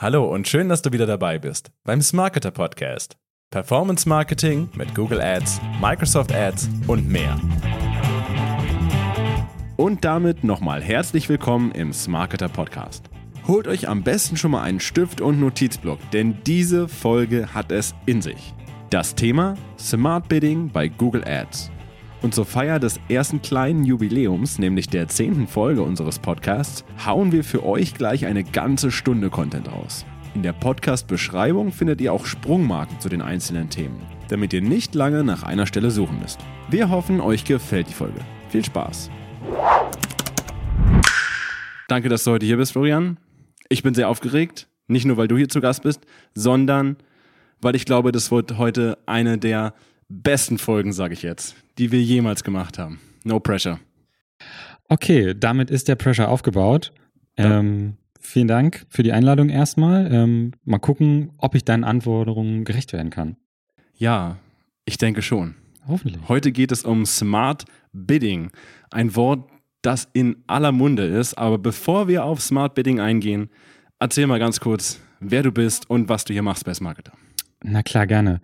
Hallo und schön, dass du wieder dabei bist beim Smarketer Podcast. Performance Marketing mit Google Ads, Microsoft Ads und mehr. Und damit nochmal herzlich willkommen im Smarketer Podcast. Holt euch am besten schon mal einen Stift und Notizblock, denn diese Folge hat es in sich. Das Thema Smart Bidding bei Google Ads. Und zur Feier des ersten kleinen Jubiläums, nämlich der zehnten Folge unseres Podcasts, hauen wir für euch gleich eine ganze Stunde Content raus. In der Podcast-Beschreibung findet ihr auch Sprungmarken zu den einzelnen Themen, damit ihr nicht lange nach einer Stelle suchen müsst. Wir hoffen, euch gefällt die Folge. Viel Spaß! Danke, dass du heute hier bist, Florian. Ich bin sehr aufgeregt, nicht nur weil du hier zu Gast bist, sondern weil ich glaube, das wird heute eine der besten Folgen, sage ich jetzt, die wir jemals gemacht haben. No pressure. Okay, damit ist der Pressure aufgebaut. Ja. Ähm, vielen Dank für die Einladung erstmal. Ähm, mal gucken, ob ich deinen Anforderungen gerecht werden kann. Ja, ich denke schon. Hoffentlich. Heute geht es um Smart Bidding. Ein Wort, das in aller Munde ist. Aber bevor wir auf Smart Bidding eingehen, erzähl mal ganz kurz, wer du bist und was du hier machst bei Smarketer. Na klar, gerne.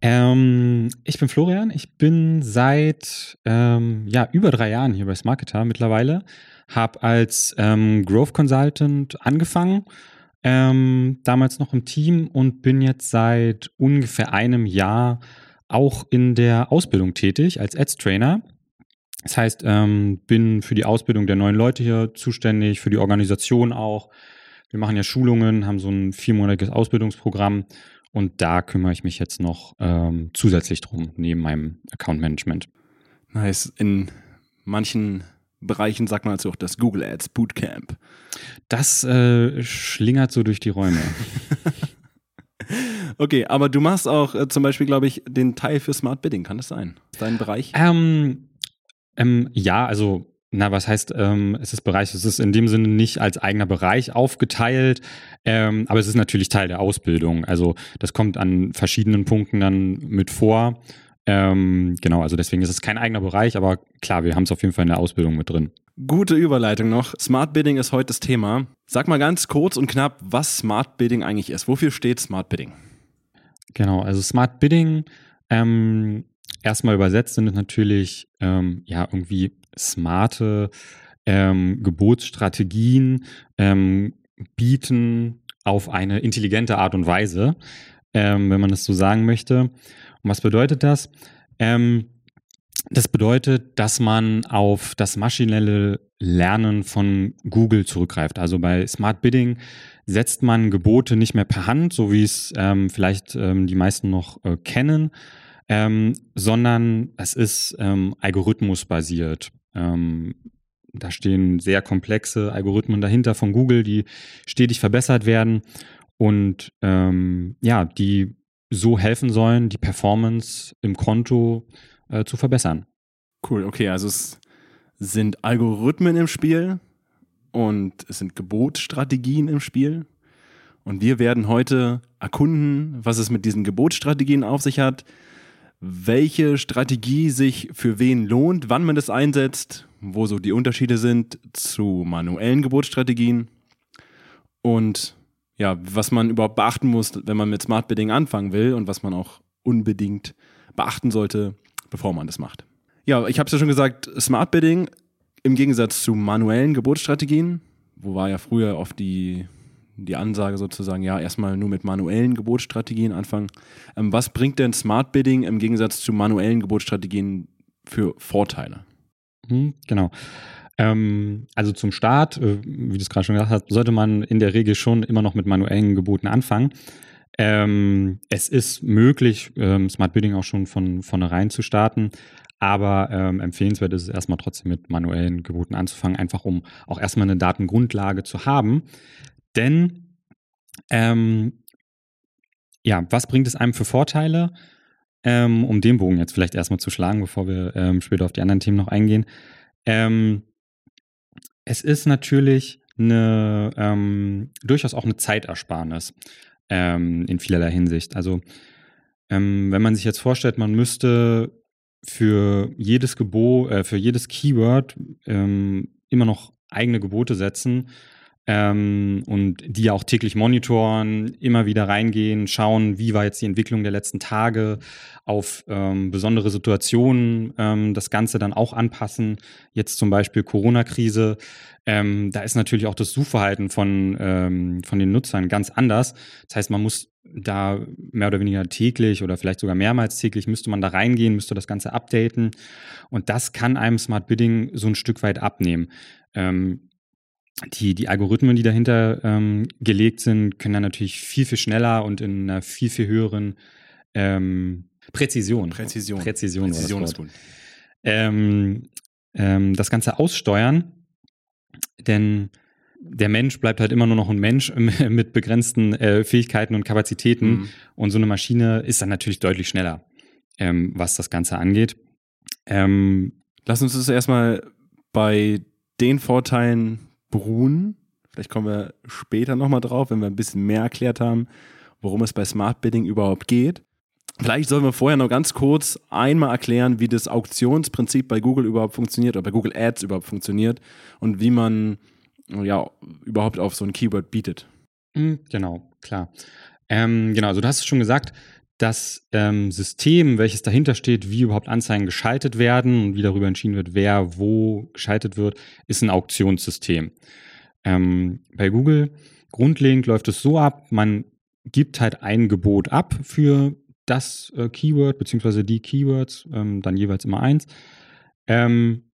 Ähm, ich bin Florian. Ich bin seit ähm, ja, über drei Jahren hier bei Smarketer mittlerweile. Habe als ähm, Growth Consultant angefangen, ähm, damals noch im Team und bin jetzt seit ungefähr einem Jahr auch in der Ausbildung tätig als Ads Trainer. Das heißt, ähm, bin für die Ausbildung der neuen Leute hier zuständig, für die Organisation auch. Wir machen ja Schulungen, haben so ein viermonatiges Ausbildungsprogramm und da kümmere ich mich jetzt noch ähm, zusätzlich drum, neben meinem Account Management. Nice. In manchen Bereichen sagt man also auch das Google Ads Bootcamp. Das äh, schlingert so durch die Räume. okay, aber du machst auch äh, zum Beispiel, glaube ich, den Teil für Smart Bidding. Kann das sein? Dein Bereich? Ähm, ähm, ja, also na, was heißt, ähm, es ist Bereich, es ist in dem Sinne nicht als eigener Bereich aufgeteilt, ähm, aber es ist natürlich Teil der Ausbildung. Also das kommt an verschiedenen Punkten dann mit vor. Ähm, genau, also deswegen ist es kein eigener Bereich, aber klar, wir haben es auf jeden Fall in der Ausbildung mit drin. Gute Überleitung noch. Smart Bidding ist heute das Thema. Sag mal ganz kurz und knapp, was Smart Bidding eigentlich ist. Wofür steht Smart Bidding? Genau, also Smart Bidding ähm, erstmal übersetzt sind es natürlich ähm, ja irgendwie smarte ähm, Gebotsstrategien ähm, bieten auf eine intelligente Art und Weise, ähm, wenn man das so sagen möchte. Und was bedeutet das? Ähm, das bedeutet, dass man auf das maschinelle Lernen von Google zurückgreift. Also bei Smart Bidding setzt man Gebote nicht mehr per Hand, so wie es ähm, vielleicht ähm, die meisten noch äh, kennen, ähm, sondern es ist ähm, algorithmusbasiert. Ähm, da stehen sehr komplexe Algorithmen dahinter von Google, die stetig verbessert werden und ähm, ja, die so helfen sollen, die Performance im Konto äh, zu verbessern. Cool, okay, also es sind Algorithmen im Spiel und es sind Gebotsstrategien im Spiel. Und wir werden heute erkunden, was es mit diesen Gebotsstrategien auf sich hat, welche Strategie sich für wen lohnt, wann man das einsetzt, wo so die Unterschiede sind zu manuellen Geburtsstrategien und ja, was man überhaupt beachten muss, wenn man mit Smart Bidding anfangen will und was man auch unbedingt beachten sollte, bevor man das macht. Ja, ich habe es ja schon gesagt, Smart Bidding im Gegensatz zu manuellen Geburtsstrategien, wo war ja früher oft die die Ansage sozusagen, ja, erstmal nur mit manuellen Geburtsstrategien anfangen. Ähm, was bringt denn Smart Bidding im Gegensatz zu manuellen Geburtsstrategien für Vorteile? Mhm, genau. Ähm, also zum Start, äh, wie du es gerade schon gesagt hast, sollte man in der Regel schon immer noch mit manuellen Geboten anfangen. Ähm, es ist möglich, ähm, Smart Bidding auch schon von vornherein zu starten, aber ähm, empfehlenswert ist es erstmal trotzdem mit manuellen Geboten anzufangen, einfach um auch erstmal eine Datengrundlage zu haben. Denn, ähm, ja, was bringt es einem für Vorteile? Ähm, um den Bogen jetzt vielleicht erstmal zu schlagen, bevor wir ähm, später auf die anderen Themen noch eingehen. Ähm, es ist natürlich eine, ähm, durchaus auch eine Zeitersparnis ähm, in vielerlei Hinsicht. Also, wenn man sich jetzt vorstellt, man müsste für jedes Gebot, äh, für jedes Keyword immer noch eigene Gebote setzen, ähm, und die ja auch täglich monitoren, immer wieder reingehen, schauen, wie war jetzt die Entwicklung der letzten Tage, auf ähm, besondere Situationen ähm, das Ganze dann auch anpassen. Jetzt zum Beispiel Corona-Krise. Ähm, da ist natürlich auch das Suchverhalten von, ähm, von den Nutzern ganz anders. Das heißt, man muss da mehr oder weniger täglich oder vielleicht sogar mehrmals täglich müsste man da reingehen, müsste das Ganze updaten. Und das kann einem Smart Bidding so ein Stück weit abnehmen. Ähm, die, die Algorithmen, die dahinter ähm, gelegt sind, können dann natürlich viel, viel schneller und in einer viel, viel höheren ähm, Präzision. Präzision. Präzision, Präzision ist gut. Ähm, ähm, das Ganze aussteuern, denn der Mensch bleibt halt immer nur noch ein Mensch mit begrenzten äh, Fähigkeiten und Kapazitäten Mhm. und so eine Maschine ist dann natürlich deutlich schneller, ähm, was das Ganze angeht. Ähm, Lass uns das erstmal bei den Vorteilen beruhen. Vielleicht kommen wir später nochmal drauf, wenn wir ein bisschen mehr erklärt haben, worum es bei Smart Bidding überhaupt geht. Vielleicht sollen wir vorher noch ganz kurz einmal erklären, wie das Auktionsprinzip bei Google überhaupt funktioniert oder bei Google Ads überhaupt funktioniert und wie man ja überhaupt auf so ein Keyword bietet. Mm, Genau, klar. Ähm, genau, also du hast es schon gesagt, das ähm, System, welches dahinter steht, wie überhaupt Anzeigen geschaltet werden und wie darüber entschieden wird, wer wo geschaltet wird, ist ein Auktionssystem. Ähm, bei Google grundlegend läuft es so ab, man gibt halt ein Gebot ab für das äh, Keyword, beziehungsweise die Keywords, ähm, dann jeweils immer eins, ähm,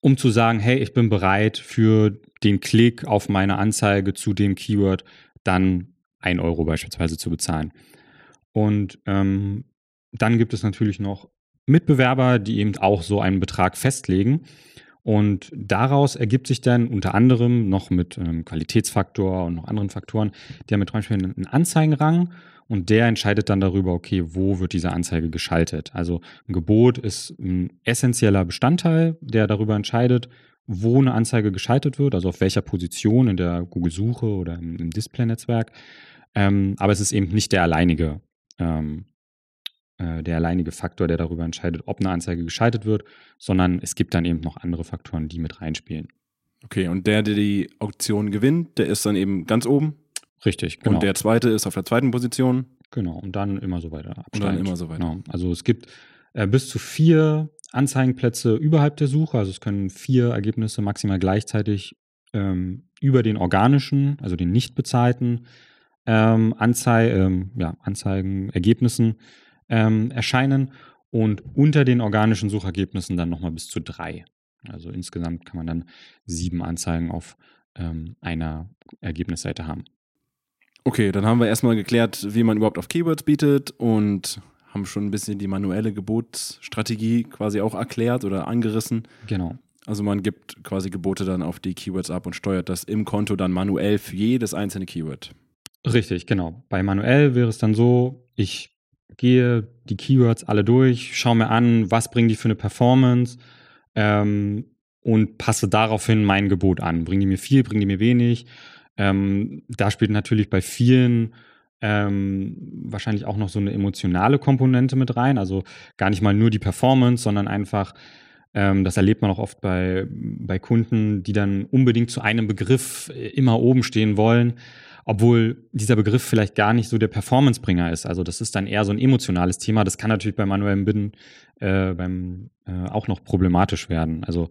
um zu sagen, hey, ich bin bereit für den Klick auf meine Anzeige zu dem Keyword dann ein Euro beispielsweise zu bezahlen. Und ähm, dann gibt es natürlich noch Mitbewerber, die eben auch so einen Betrag festlegen. Und daraus ergibt sich dann unter anderem noch mit ähm, Qualitätsfaktor und noch anderen Faktoren, haben mit zum Beispiel einen Anzeigenrang und der entscheidet dann darüber, okay, wo wird diese Anzeige geschaltet. Also ein Gebot ist ein essentieller Bestandteil, der darüber entscheidet, wo eine Anzeige geschaltet wird, also auf welcher Position in der Google-Suche oder im, im Display-Netzwerk. Ähm, aber es ist eben nicht der alleinige, ähm, äh, der alleinige Faktor, der darüber entscheidet, ob eine Anzeige geschaltet wird, sondern es gibt dann eben noch andere Faktoren, die mit reinspielen. Okay, und der, der die Auktion gewinnt, der ist dann eben ganz oben Richtig, genau. und der zweite ist auf der zweiten Position. Genau, und dann immer so weiter. Und dann absteigend. immer so weiter. Genau. Also es gibt äh, bis zu vier Anzeigenplätze überhalb der Suche. Also es können vier Ergebnisse maximal gleichzeitig ähm, über den organischen, also den nicht bezahlten ähm, Anzei ähm, ja, Anzeigen, Ergebnissen ähm, erscheinen und unter den organischen Suchergebnissen dann nochmal bis zu drei. Also insgesamt kann man dann sieben Anzeigen auf ähm, einer Ergebnisseite haben. Okay, dann haben wir erstmal geklärt, wie man überhaupt auf Keywords bietet und haben schon ein bisschen die manuelle Gebotsstrategie quasi auch erklärt oder angerissen. Genau. Also man gibt quasi Gebote dann auf die Keywords ab und steuert das im Konto dann manuell für jedes einzelne Keyword. Richtig, genau. Bei manuell wäre es dann so, ich gehe die Keywords alle durch, schaue mir an, was bringen die für eine Performance ähm, und passe daraufhin mein Gebot an. Bringen die mir viel, bringen die mir wenig? Ähm, da spielt natürlich bei vielen ähm, wahrscheinlich auch noch so eine emotionale Komponente mit rein. Also gar nicht mal nur die Performance, sondern einfach, ähm, das erlebt man auch oft bei, bei Kunden, die dann unbedingt zu einem Begriff äh, immer oben stehen wollen obwohl dieser Begriff vielleicht gar nicht so der Performancebringer ist. Also das ist dann eher so ein emotionales Thema. Das kann natürlich beim manuellen Bidden äh, beim, äh, auch noch problematisch werden. Also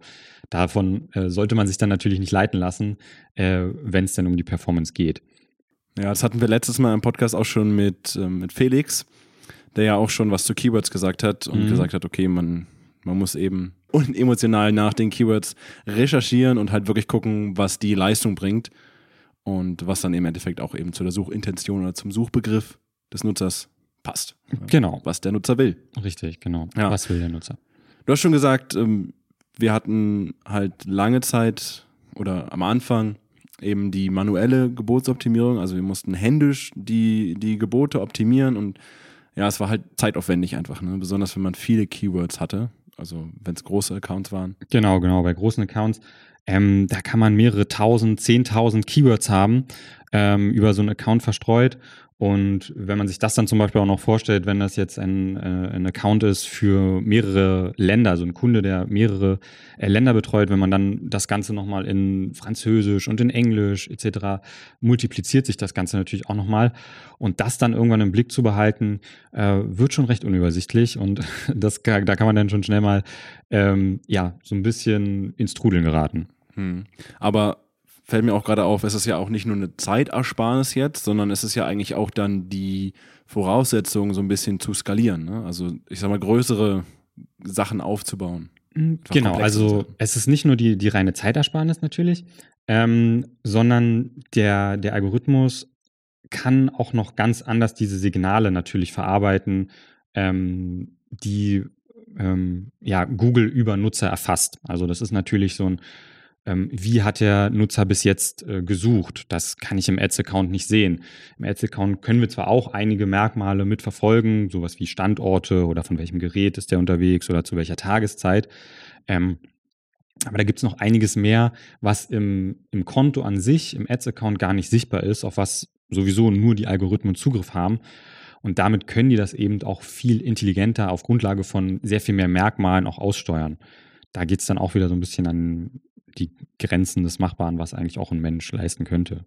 davon äh, sollte man sich dann natürlich nicht leiten lassen, äh, wenn es denn um die Performance geht. Ja, das hatten wir letztes Mal im Podcast auch schon mit, ähm, mit Felix, der ja auch schon was zu Keywords gesagt hat und Mhm. gesagt hat, okay, man, man muss eben unemotional nach den Keywords recherchieren und halt wirklich gucken, was die Leistung bringt und was dann im Endeffekt auch eben zu der Suchintention oder zum Suchbegriff des Nutzers passt. Genau, Was der Nutzer will. richtig, genau. Ja. Was will der Nutzer? Du hast schon gesagt, ähm, wir hatten halt lange Zeit oder am Anfang eben die manuelle Gebotsoptimierung. Also wir mussten händisch die, die Gebote optimieren und ja, es war halt zeitaufwendig einfach, ne? besonders wenn man viele Keywords hatte. Also wenn es große Accounts waren. Genau, genau. Bei großen Accounts, ähm, da kann man mehrere tausend, zehntausend Keywords haben, ähm, über so einen Account verstreut. Und wenn man sich das dann zum Beispiel auch noch vorstellt, wenn das jetzt ein, äh, ein Account ist für mehrere Länder, also ein Kunde, der mehrere äh, Länder betreut, wenn man dann das Ganze nochmal in Französisch und in Englisch etc. multipliziert sich das Ganze natürlich auch nochmal. Und das dann irgendwann im Blick zu behalten, äh, wird schon recht unübersichtlich und das, da kann man dann schon schnell mal ähm, ja, so ein bisschen ins Trudeln geraten. Hm. Aber fällt mir auch gerade auf, es ist ja auch nicht nur eine Zeitersparnis jetzt, sondern es ist ja eigentlich auch dann die Voraussetzung, so ein bisschen zu skalieren. Ne? Also ich sag mal, größere Sachen aufzubauen. Mhm, genau, also es ist nicht nur die, die reine Zeitersparnis natürlich, ähm, sondern der, der Algorithmus kann auch noch ganz anders diese Signale natürlich verarbeiten, ähm, die ähm, ja, Google über Nutzer erfasst. Also das ist natürlich so ein ähm, wie hat der Nutzer bis jetzt äh, gesucht. Das kann ich im Ads-Account nicht sehen. Im Ads-Account können wir zwar auch einige Merkmale mitverfolgen, sowas wie Standorte oder von welchem Gerät ist der unterwegs oder zu welcher Tageszeit. Ähm, aber da gibt es noch einiges mehr, was im, im Konto an sich, im Ads-Account gar nicht sichtbar ist, auf was sowieso nur die Algorithmen Zugriff haben. Und damit können die das eben auch viel intelligenter auf Grundlage von sehr viel mehr Merkmalen auch aussteuern. Da geht es dann auch wieder so ein bisschen an die Grenzen des Machbaren, was eigentlich auch ein Mensch leisten könnte.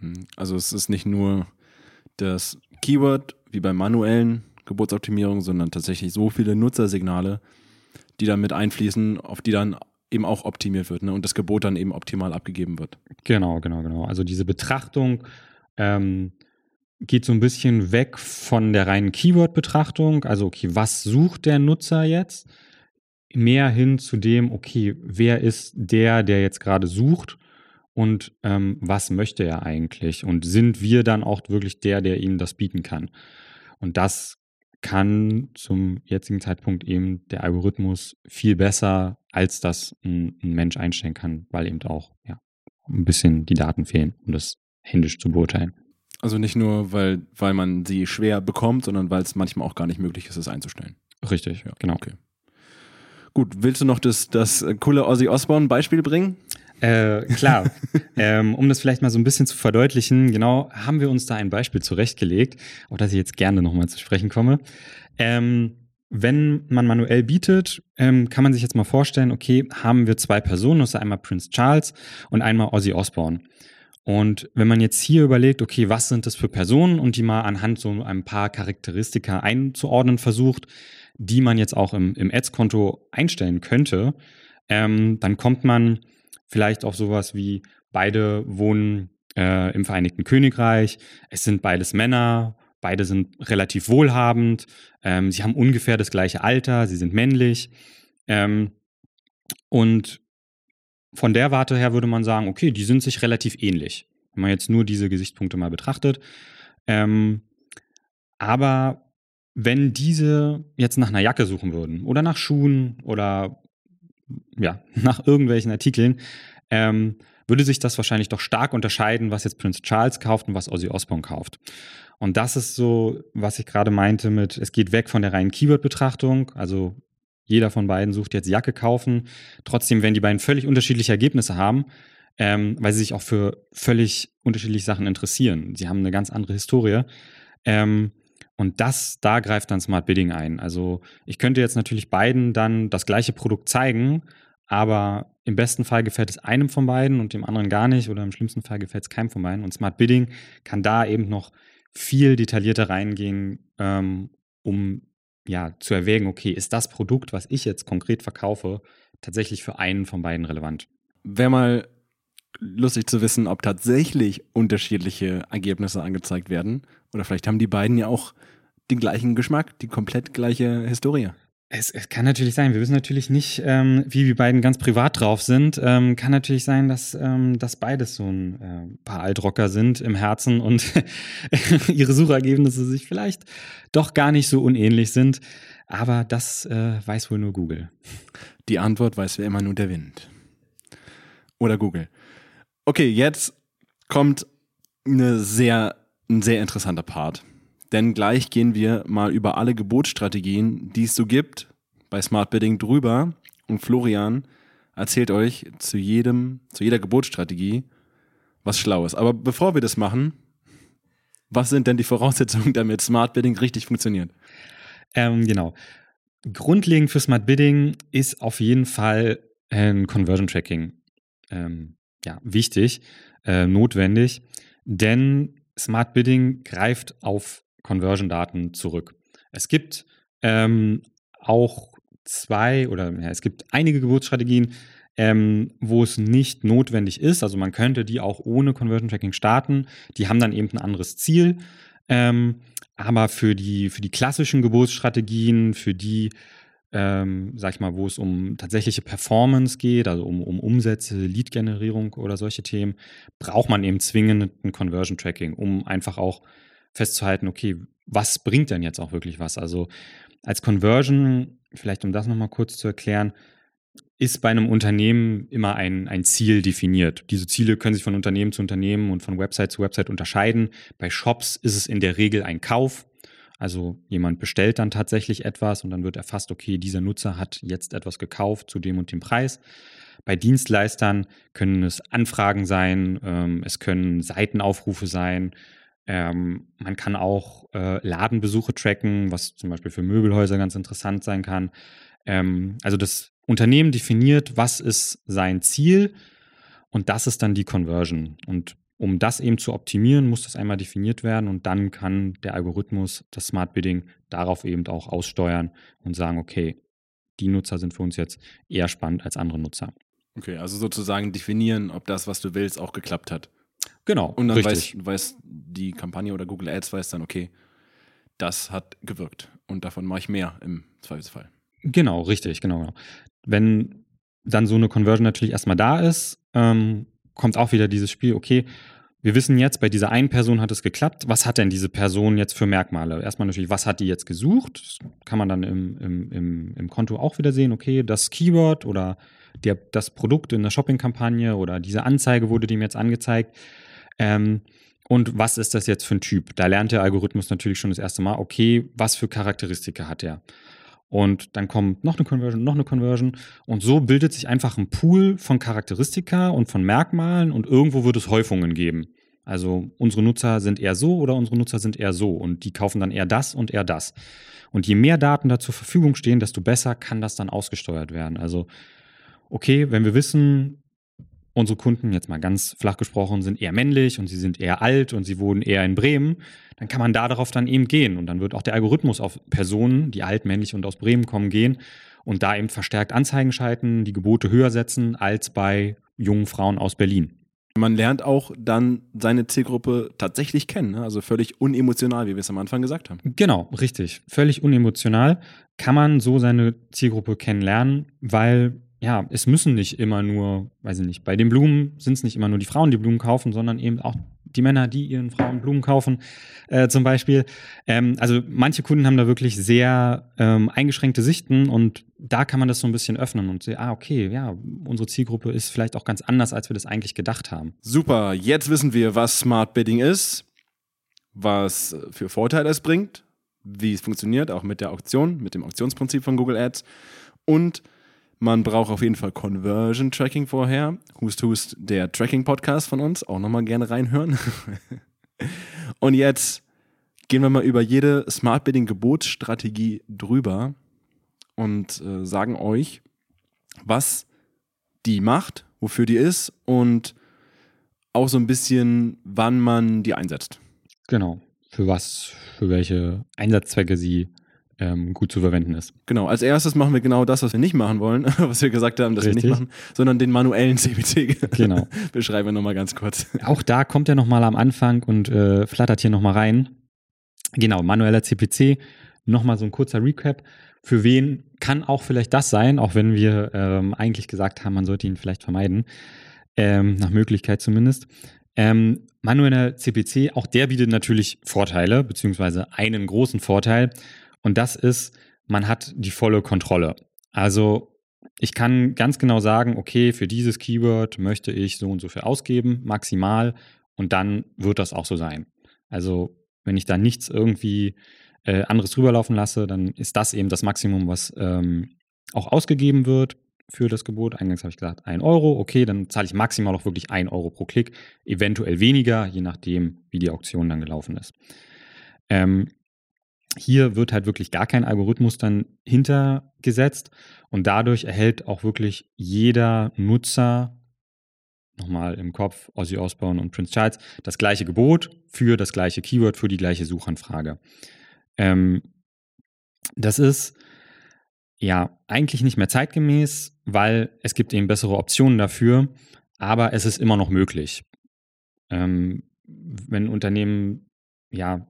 Hm, also es ist nicht nur das Keyword wie bei manuellen Geburtsoptimierungen, sondern tatsächlich so viele Nutzersignale, die dann mit einfließen, auf die dann eben auch optimiert wird ne? und das Gebot dann eben optimal abgegeben wird. Genau, genau, genau. Also diese Betrachtung ähm, geht so ein bisschen weg von der reinen Keyword-Betrachtung. Also, okay, was sucht der Nutzer jetzt? Mehr hin zu dem, okay, wer ist der, der jetzt gerade sucht und ähm, was möchte er eigentlich? Und sind wir dann auch wirklich der, der ihm das bieten kann? Und das kann zum jetzigen Zeitpunkt eben der Algorithmus viel besser, als das ein, ein Mensch einstellen kann, weil eben auch ja, ein bisschen die Daten fehlen, um das händisch zu beurteilen. Also nicht nur, weil, weil man sie schwer bekommt, sondern weil es manchmal auch gar nicht möglich ist, es einzustellen. Richtig, ja, genau. Okay. Gut, willst du noch das, das coole Ozzy Osbourne Beispiel bringen? Äh, klar. ähm, um das vielleicht mal so ein bisschen zu verdeutlichen, genau, haben wir uns da ein Beispiel zurechtgelegt, auf das ich jetzt gerne nochmal zu sprechen komme. Ähm, wenn man manuell bietet, ähm, kann man sich jetzt mal vorstellen, okay, haben wir zwei Personen, das ist einmal Prince Charles und einmal Ozzy Osbourne. Und wenn man jetzt hier überlegt, okay, was sind das für Personen und die mal anhand so ein paar Charakteristika einzuordnen versucht, die man jetzt auch im, im Ads-Konto einstellen könnte, ähm, dann kommt man vielleicht auf sowas wie beide wohnen äh, im Vereinigten Königreich, es sind beides Männer, beide sind relativ wohlhabend, ähm, sie haben ungefähr das gleiche Alter, sie sind männlich. Ähm, und von der Warte her würde man sagen, okay, die sind sich relativ ähnlich, wenn man jetzt nur diese Gesichtspunkte mal betrachtet. Ähm, aber wenn diese jetzt nach einer Jacke suchen würden oder nach Schuhen oder ja, nach irgendwelchen Artikeln, ähm, würde sich das wahrscheinlich doch stark unterscheiden, was jetzt Prince Charles kauft und was Ozzy Osbourne kauft. Und das ist so, was ich gerade meinte mit, es geht weg von der reinen Keyword-Betrachtung, also jeder von beiden sucht jetzt Jacke kaufen. Trotzdem, wenn die beiden völlig unterschiedliche Ergebnisse haben, ähm, weil sie sich auch für völlig unterschiedliche Sachen interessieren. Sie haben eine ganz andere Historie. Ähm, und das, da greift dann Smart Bidding ein. Also ich könnte jetzt natürlich beiden dann das gleiche Produkt zeigen, aber im besten Fall gefällt es einem von beiden und dem anderen gar nicht oder im schlimmsten Fall gefällt es keinem von beiden. Und Smart Bidding kann da eben noch viel detaillierter reingehen, ähm, um ja zu erwägen, okay, ist das Produkt, was ich jetzt konkret verkaufe, tatsächlich für einen von beiden relevant? Wäre mal lustig zu wissen, ob tatsächlich unterschiedliche Ergebnisse angezeigt werden. Oder vielleicht haben die beiden ja auch den gleichen Geschmack, die komplett gleiche Historie. Es, es kann natürlich sein, wir wissen natürlich nicht, ähm, wie die beiden ganz privat drauf sind. Ähm, kann natürlich sein, dass, ähm, dass beides so ein äh, paar Altrocker sind im Herzen und ihre Suchergebnisse sich vielleicht doch gar nicht so unähnlich sind. Aber das äh, weiß wohl nur Google. Die Antwort weiß wie immer nur der Wind. Oder Google. Okay, jetzt kommt eine sehr, ein sehr interessanter Part. Denn gleich gehen wir mal über alle Gebotsstrategien, die es so gibt, bei Smart Bidding drüber. Und Florian erzählt euch zu jedem, zu jeder Gebotsstrategie was Schlaues. Aber bevor wir das machen, Was sind denn die Voraussetzungen, damit Smart Bidding richtig funktioniert? Ähm, genau. Grundlegend für Smart Bidding ist auf jeden Fall ein Conversion Tracking ähm, ja, wichtig, äh, notwendig, denn Smart Bidding greift auf Conversion-Daten zurück. Es gibt ähm, auch zwei oder ja, es gibt einige Geburtsstrategien, ähm, wo es nicht notwendig ist. Also man könnte die auch ohne Conversion Tracking starten. Die haben dann eben ein anderes Ziel. Ähm, aber für die, für die klassischen Geburtsstrategien, für die, ähm, sag ich mal, wo es um tatsächliche Performance geht, also um, um Umsätze, Lead-Generierung oder solche Themen, braucht man eben zwingend ein Conversion Tracking, um einfach auch festzuhalten, okay, was bringt denn jetzt auch wirklich was? Also als Conversion, vielleicht um das nochmal kurz zu erklären, ist bei einem Unternehmen immer ein, ein Ziel definiert. Diese Ziele können sich von Unternehmen zu Unternehmen und von Website zu Website unterscheiden. Bei Shops ist es in der Regel ein Kauf. Also jemand bestellt dann tatsächlich etwas und dann wird erfasst, okay, dieser Nutzer hat jetzt etwas gekauft zu dem und dem Preis. Bei Dienstleistern können es Anfragen sein, ähm, es können Seitenaufrufe sein, ähm, man kann auch äh, Ladenbesuche tracken, was zum Beispiel für Möbelhäuser ganz interessant sein kann. Ähm, also das Unternehmen definiert, was ist sein Ziel und das ist dann die Conversion. Und um das eben zu optimieren, muss das einmal definiert werden und dann kann der Algorithmus, das Smart Bidding, darauf eben auch aussteuern und sagen, okay, die Nutzer sind für uns jetzt eher spannend als andere Nutzer. Okay, also sozusagen definieren, ob das, was du willst, auch geklappt hat. Genau. Und dann weiß, weiß die Kampagne oder Google Ads weiß dann, okay, das hat gewirkt und davon mache ich mehr im Zweifelsfall. Genau, richtig, genau. genau. Wenn dann so eine Conversion natürlich erstmal da ist, ähm, kommt auch wieder dieses Spiel, okay, wir wissen jetzt, bei dieser einen Person hat es geklappt. Was hat denn diese Person jetzt für Merkmale? Erstmal natürlich, was hat die jetzt gesucht? Das kann man dann im, im, im, im Konto auch wieder sehen. Okay, das Keyword oder der, das Produkt in der Shopping-Kampagne oder diese Anzeige wurde dem jetzt angezeigt. Ähm, und was ist das jetzt für ein Typ? Da lernt der Algorithmus natürlich schon das erste Mal, okay, was für Charakteristika hat er? Und dann kommt noch eine Conversion, noch eine Conversion. Und so bildet sich einfach ein Pool von Charakteristika und von Merkmalen und irgendwo wird es Häufungen geben. Also unsere Nutzer sind eher so oder unsere Nutzer sind eher so und die kaufen dann eher das und eher das. Und je mehr Daten da zur Verfügung stehen, desto besser kann das dann ausgesteuert werden. Also, okay, wenn wir wissen, unsere Kunden, jetzt mal ganz flach gesprochen, sind eher männlich und sie sind eher alt und sie wohnen eher in Bremen, dann kann man da darauf dann eben gehen. Und dann wird auch der Algorithmus auf Personen, die alt, männlich und aus Bremen kommen, gehen und da eben verstärkt Anzeigen schalten, die Gebote höher setzen als bei jungen Frauen aus Berlin. Man lernt auch dann seine Zielgruppe tatsächlich kennen, ne? also völlig unemotional, wie wir es am Anfang gesagt haben. Genau, richtig. Völlig unemotional kann man so seine Zielgruppe kennenlernen, weil ja, es müssen nicht immer nur, weiß ich nicht, bei den Blumen sind es nicht immer nur die Frauen, die Blumen kaufen, sondern eben auch die Männer, die ihren Frauen Blumen kaufen, äh, zum Beispiel. Ähm, also manche Kunden haben da wirklich sehr ähm, eingeschränkte Sichten und da kann man das so ein bisschen öffnen und sehen, ah, okay, ja, unsere Zielgruppe ist vielleicht auch ganz anders, als wir das eigentlich gedacht haben. Super, jetzt wissen wir, was Smart Bidding ist, was für Vorteile es bringt, wie es funktioniert, auch mit der Auktion, mit dem Auktionsprinzip von Google Ads und man braucht auf jeden Fall Conversion Tracking vorher. Hust Hust, der Tracking-Podcast von uns, auch nochmal gerne reinhören. Und jetzt gehen wir mal über jede Smart Bidding Gebotsstrategie drüber und äh, sagen euch, was die macht, wofür die ist und auch so ein bisschen, wann man die einsetzt. Genau. Für was, für welche Einsatzzwecke sie ähm, gut zu verwenden ist. Genau, als erstes machen wir genau das, was wir nicht machen wollen, was wir gesagt haben, dass Richtig. wir nicht machen, sondern den manuellen CPC. Genau. Beschreiben wir nochmal ganz kurz. Auch da kommt er nochmal am Anfang und äh, flattert hier nochmal rein. Genau, manueller CPC. Nochmal so ein kurzer Recap. Für wen kann auch vielleicht das sein, auch wenn wir ähm, eigentlich gesagt haben, man sollte ihn vielleicht vermeiden. Ähm, nach Möglichkeit zumindest. Ähm, manueller CPC, auch der bietet natürlich Vorteile, beziehungsweise einen großen Vorteil. Und das ist, man hat die volle Kontrolle. Also ich kann ganz genau sagen, okay, für dieses Keyword möchte ich so und so viel ausgeben, maximal, und dann wird das auch so sein. Also wenn ich da nichts irgendwie äh, anderes drüber laufen lasse, dann ist das eben das Maximum, was ähm, auch ausgegeben wird. für das Gebot. Eingangs habe ich gesagt, 1 Euro. Okay, dann zahle ich maximal auch wirklich 1 Euro pro Klick, eventuell weniger, je nachdem, wie die Auktion dann gelaufen ist. Ähm, hier wird halt wirklich gar kein Algorithmus dann hintergesetzt und dadurch erhält auch wirklich jeder Nutzer nochmal im Kopf Ozzy Osbourne und Prince Charles das gleiche Gebot für das gleiche Keyword, für die gleiche Suchanfrage. Ähm, das ist ja eigentlich nicht mehr zeitgemäß, weil es gibt eben bessere Optionen dafür, aber es ist immer noch möglich. Ähm, wenn Unternehmen ja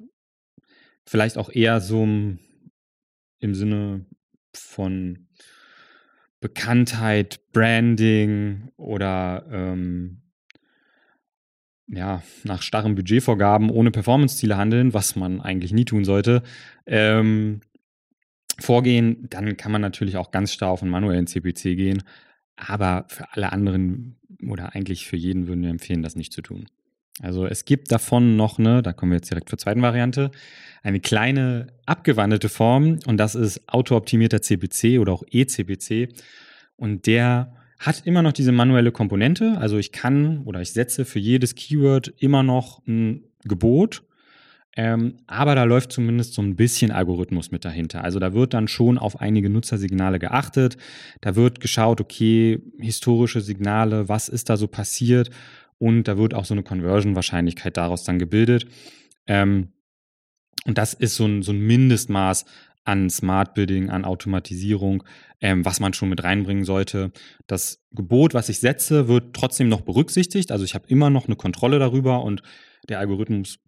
vielleicht auch eher so im Sinne von Bekanntheit, Branding oder ähm, ja, nach starren Budgetvorgaben ohne Performance-Ziele handeln, was man eigentlich nie tun sollte, ähm, vorgehen, dann kann man natürlich auch ganz starr auf einen manuellen CPC gehen. Aber für alle anderen oder eigentlich für jeden würden wir empfehlen, das nicht zu tun. Also es gibt davon noch eine, da kommen wir jetzt direkt zur zweiten Variante, eine kleine abgewandelte Form und das ist autooptimierter CPC oder auch eCPC. Und der hat immer noch diese manuelle Komponente. Also ich kann oder ich setze für jedes Keyword immer noch ein Gebot. Ähm, aber da läuft zumindest so ein bisschen Algorithmus mit dahinter. Also da wird dann schon auf einige Nutzersignale geachtet. Da wird geschaut, okay, historische Signale, was ist da so passiert? Und da wird auch so eine Conversion-Wahrscheinlichkeit daraus dann gebildet. Ähm, und das ist so ein, so ein Mindestmaß an Smart Building, an Automatisierung, ähm, was man schon mit reinbringen sollte. Das Gebot, was ich setze, wird trotzdem noch berücksichtigt. Also ich habe immer noch eine Kontrolle darüber und der Algorithmus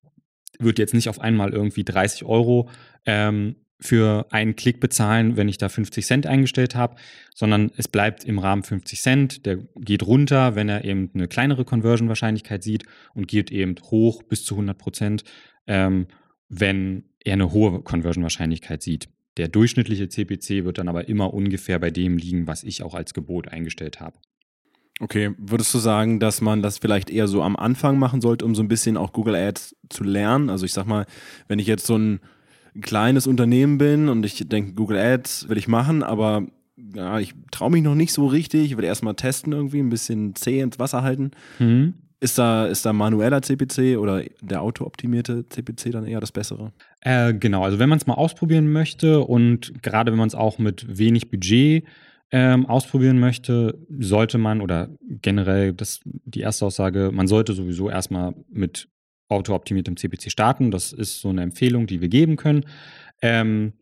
wird jetzt nicht auf einmal irgendwie 30 Euro ähm, für einen Klick bezahlen, wenn ich da 50 Cent eingestellt habe, sondern es bleibt im Rahmen 50 Cent. Der geht runter, wenn er eben eine kleinere Conversion-Wahrscheinlichkeit sieht und geht eben hoch bis zu 100 Prozent, ähm, wenn er eine hohe Conversion-Wahrscheinlichkeit sieht. Der durchschnittliche CPC wird dann aber immer ungefähr bei dem liegen, was ich auch als Gebot eingestellt habe. Okay, würdest du sagen, dass man das vielleicht eher so am Anfang machen sollte, um so ein bisschen auch Google Ads zu lernen? Also ich sag mal, wenn ich jetzt so ein kleines Unternehmen bin und ich denke, Google Ads will ich machen, aber ja, ich traue mich noch nicht so richtig, ich will erstmal testen irgendwie, ein bisschen zäh ins Wasser halten. Mhm. Ist da, ist da manueller CPC oder der autooptimierte CPC dann eher das Bessere? Äh, genau, also wenn man es mal ausprobieren möchte und gerade wenn man es auch mit wenig Budget ähm, ausprobieren möchte, sollte man oder generell das die erste Aussage, man sollte sowieso erstmal mit autooptimiertem CPC starten. Das ist so eine Empfehlung, die wir geben können. Ähm,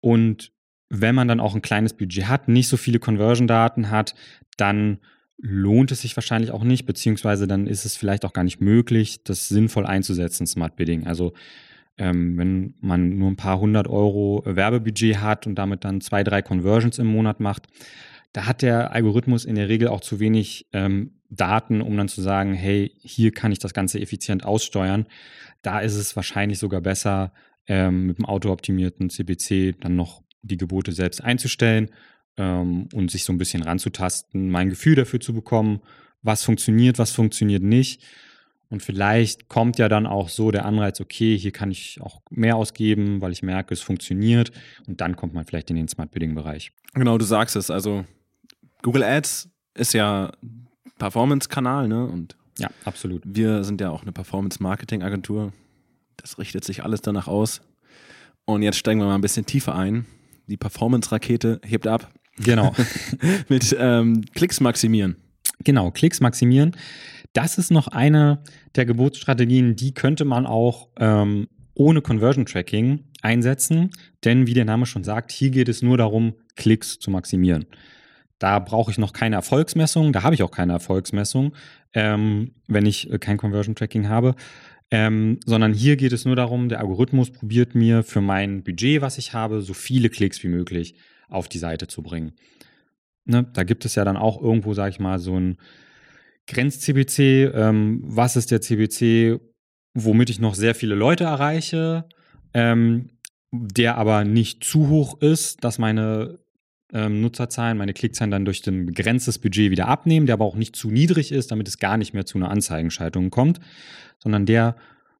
und wenn man dann auch ein kleines Budget hat, nicht so viele Conversion-Daten hat, dann lohnt es sich wahrscheinlich auch nicht, beziehungsweise dann ist es vielleicht auch gar nicht möglich, das sinnvoll einzusetzen, Smart Bidding. Also ähm, wenn man nur ein paar hundert Euro Werbebudget hat und damit dann zwei, drei Conversions im Monat macht, da hat der Algorithmus in der Regel auch zu wenig ähm, Daten, um dann zu sagen, hey, hier kann ich das Ganze effizient aussteuern. Da ist es wahrscheinlich sogar besser, ähm, mit dem autooptimierten CPC dann noch die Gebote selbst einzustellen ähm, und sich so ein bisschen ranzutasten, mein Gefühl dafür zu bekommen, was funktioniert, was funktioniert nicht. Und vielleicht kommt ja dann auch so der Anreiz, okay, hier kann ich auch mehr ausgeben, weil ich merke, es funktioniert. Und dann kommt man vielleicht in den Smart Bidding-Bereich. Genau, du sagst es. Also Google Ads ist ja Performance-Kanal, ne? Und ja, absolut. Wir sind ja auch eine Performance-Marketing-Agentur. Das richtet sich alles danach aus. Und jetzt steigen wir mal ein bisschen tiefer ein. Die Performance-Rakete hebt ab. Genau. Mit ähm, Klicks maximieren. Genau, Klicks maximieren. Das ist noch eine der Geburtsstrategien, die könnte man auch ähm, ohne Conversion Tracking einsetzen, denn wie der Name schon sagt, hier geht es nur darum, Klicks zu maximieren. Da brauche ich noch keine Erfolgsmessung, da habe ich auch keine Erfolgsmessung, ähm, wenn ich äh, kein Conversion Tracking habe. Ähm, sondern hier geht es nur darum, der Algorithmus probiert mir für mein Budget, was ich habe, so viele Klicks wie möglich auf die Seite zu bringen. Ne, da gibt es ja dann auch irgendwo, sage ich mal, so ein Grenz-CBC. Ähm, was ist der CBC, womit ich noch sehr viele Leute erreiche, ähm, der aber nicht zu hoch ist, dass meine ähm, Nutzerzahlen, meine Klickzahlen dann durch ein begrenztes Budget wieder abnehmen, der aber auch nicht zu niedrig ist, damit es gar nicht mehr zu einer Anzeigenschaltung kommt, sondern der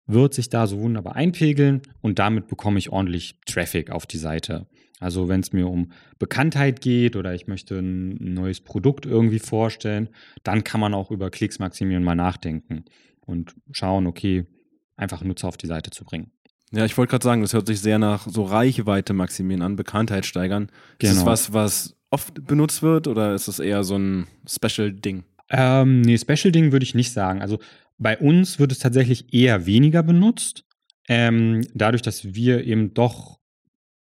wird sich da so wunderbar einpegeln und damit bekomme ich ordentlich Traffic auf die Seite. Also wenn es mir um Bekanntheit geht oder ich möchte ein neues Produkt irgendwie vorstellen, dann kann man auch über Klicks maximieren mal nachdenken und schauen, okay, einfach Nutzer auf die Seite zu bringen. Ja, ich wollte gerade sagen, das hört sich sehr nach so Reichweite maximieren an, Bekanntheit steigern. Genau. Ist das was, was oft benutzt wird oder ist das eher so ein Special-Ding? Ähm, nee, Special-Ding würde ich nicht sagen. Also bei uns wird es tatsächlich eher weniger benutzt. Ähm, dadurch, dass wir eben doch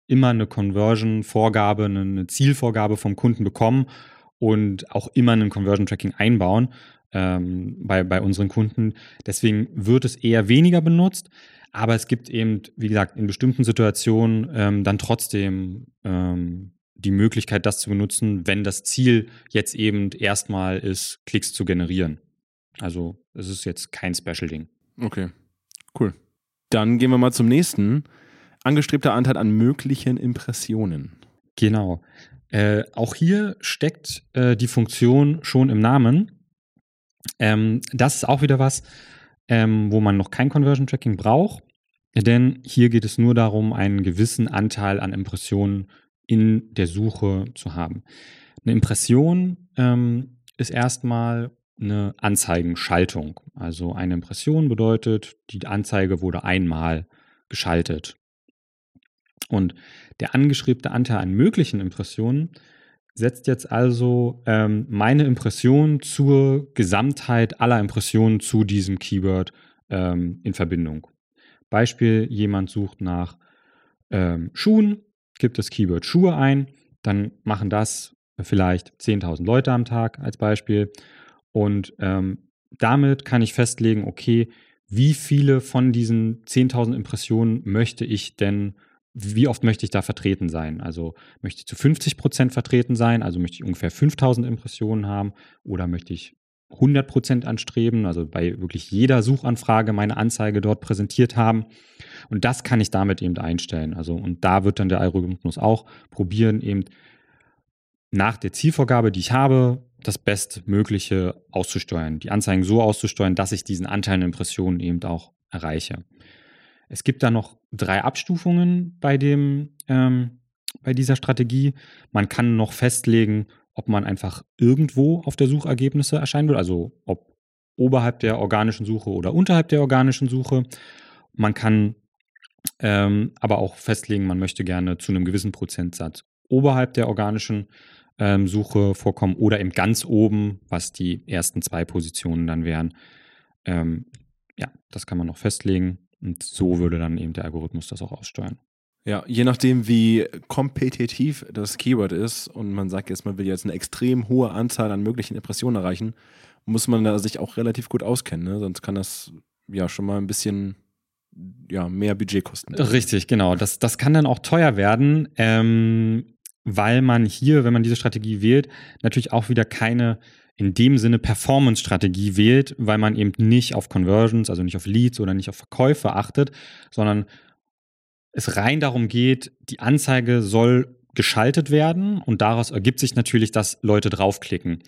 immer eine Conversion-Vorgabe, eine Zielvorgabe vom Kunden bekommen und auch immer einen Conversion-Tracking einbauen ähm, bei, bei unseren Kunden. Deswegen wird es eher weniger benutzt. Aber es gibt eben, wie gesagt, in bestimmten Situationen ähm, dann trotzdem ähm, die Möglichkeit, das zu benutzen, wenn das Ziel jetzt eben erstmal ist, Klicks zu generieren. Also es ist jetzt kein Special-Ding. Okay, cool. Dann gehen wir mal zum nächsten. Angestrebter Anteil an möglichen Impressionen. Genau. Äh, auch hier steckt äh, die Funktion schon im Namen. Ähm, das ist auch wieder was, ähm, wo man noch kein Conversion Tracking braucht, denn hier geht es nur darum, einen gewissen Anteil an Impressionen in der Suche zu haben. Eine Impression ähm, ist erstmal eine Anzeigenschaltung. Also eine Impression bedeutet, die Anzeige wurde einmal geschaltet. Und der angeschriebene Anteil an möglichen Impressionen setzt jetzt also ähm, meine Impression zur Gesamtheit aller Impressionen zu diesem Keyword ähm, in Verbindung. Beispiel, jemand sucht nach ähm, Schuhen, gibt das Keyword Schuhe ein, dann machen das vielleicht 10.000 Leute am Tag als Beispiel. Und ähm, damit kann ich festlegen, okay, wie viele von diesen 10.000 Impressionen möchte ich denn wie oft möchte ich da vertreten sein? Also möchte ich zu 50 Prozent vertreten sein? Also möchte ich ungefähr 5000 Impressionen haben? Oder möchte ich 100 Prozent anstreben? Also bei wirklich jeder Suchanfrage meine Anzeige dort präsentiert haben. Und das kann ich damit eben einstellen. Also, und da wird dann der Algorithmus auch probieren, eben nach der Zielvorgabe, die ich habe, das Bestmögliche auszusteuern, die Anzeigen so auszusteuern, dass ich diesen Anteil an Impressionen eben auch erreiche. Es gibt da noch drei Abstufungen bei dem, ähm, bei dieser Strategie. Man kann noch festlegen, ob man einfach irgendwo auf der Suchergebnisse erscheinen will, also ob oberhalb der organischen Suche oder unterhalb der organischen Suche. Man kann ähm, aber auch festlegen, man möchte gerne zu einem gewissen Prozentsatz oberhalb der organischen ähm, Suche vorkommen oder eben ganz oben, was die ersten zwei Positionen dann wären. Ähm, ja, das kann man noch festlegen. Und so würde dann eben der Algorithmus das auch aussteuern. Ja, je nachdem, wie kompetitiv das Keyword ist und man sagt jetzt, man will jetzt eine extrem hohe Anzahl an möglichen Impressionen erreichen, muss man da sich auch relativ gut auskennen. Ne? Sonst kann das ja schon mal ein bisschen ja, mehr Budget kosten. Richtig, genau. Das, das kann dann auch teuer werden, ähm, weil man hier, wenn man diese Strategie wählt, natürlich auch wieder keine in dem Sinne Performance-Strategie wählt, weil man eben nicht auf Conversions, also nicht auf Leads oder nicht auf Verkäufe achtet, sondern es rein darum geht, die Anzeige soll geschaltet werden und daraus ergibt sich natürlich, dass Leute draufklicken.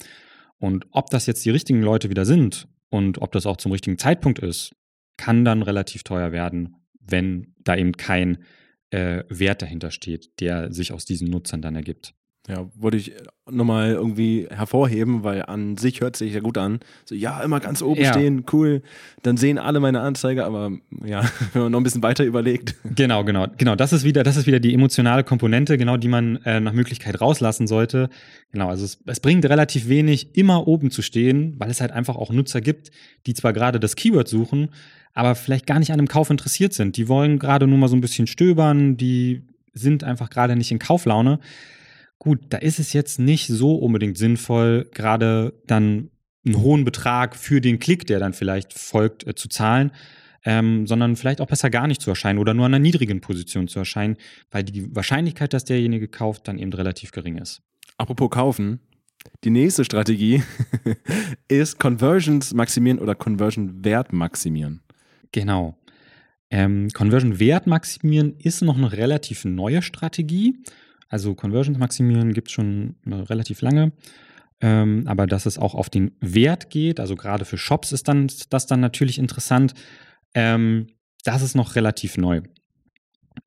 Und ob das jetzt die richtigen Leute wieder sind und ob das auch zum richtigen Zeitpunkt ist, kann dann relativ teuer werden, wenn da eben kein äh, Wert dahinter steht, der sich aus diesen Nutzern dann ergibt. Ja, wollte ich nochmal irgendwie hervorheben, weil an sich hört sich ja gut an. So, ja, immer ganz oben ja. stehen, cool. Dann sehen alle meine Anzeige, aber ja, wenn man noch ein bisschen weiter überlegt. Genau, genau, genau. Das ist wieder, das ist wieder die emotionale Komponente, genau, die man äh, nach Möglichkeit rauslassen sollte. Genau, also es, es bringt relativ wenig, immer oben zu stehen, weil es halt einfach auch Nutzer gibt, die zwar gerade das Keyword suchen, aber vielleicht gar nicht an dem Kauf interessiert sind. Die wollen gerade nur mal so ein bisschen stöbern, die sind einfach gerade nicht in Kauflaune. Gut, da ist es jetzt nicht so unbedingt sinnvoll, gerade dann einen hohen Betrag für den Klick, der dann vielleicht folgt, äh, zu zahlen, ähm, sondern vielleicht auch besser gar nicht zu erscheinen oder nur an einer niedrigen Position zu erscheinen, weil die Wahrscheinlichkeit, dass derjenige kauft, dann eben relativ gering ist. Apropos kaufen, die nächste Strategie ist Conversions maximieren oder Conversion Wert maximieren. Genau. Ähm, Conversion Wert maximieren ist noch eine relativ neue Strategie. Also Conversions maximieren gibt es schon relativ lange. Ähm, aber dass es auch auf den Wert geht, also gerade für Shops ist dann das dann natürlich interessant. Ähm, das ist noch relativ neu.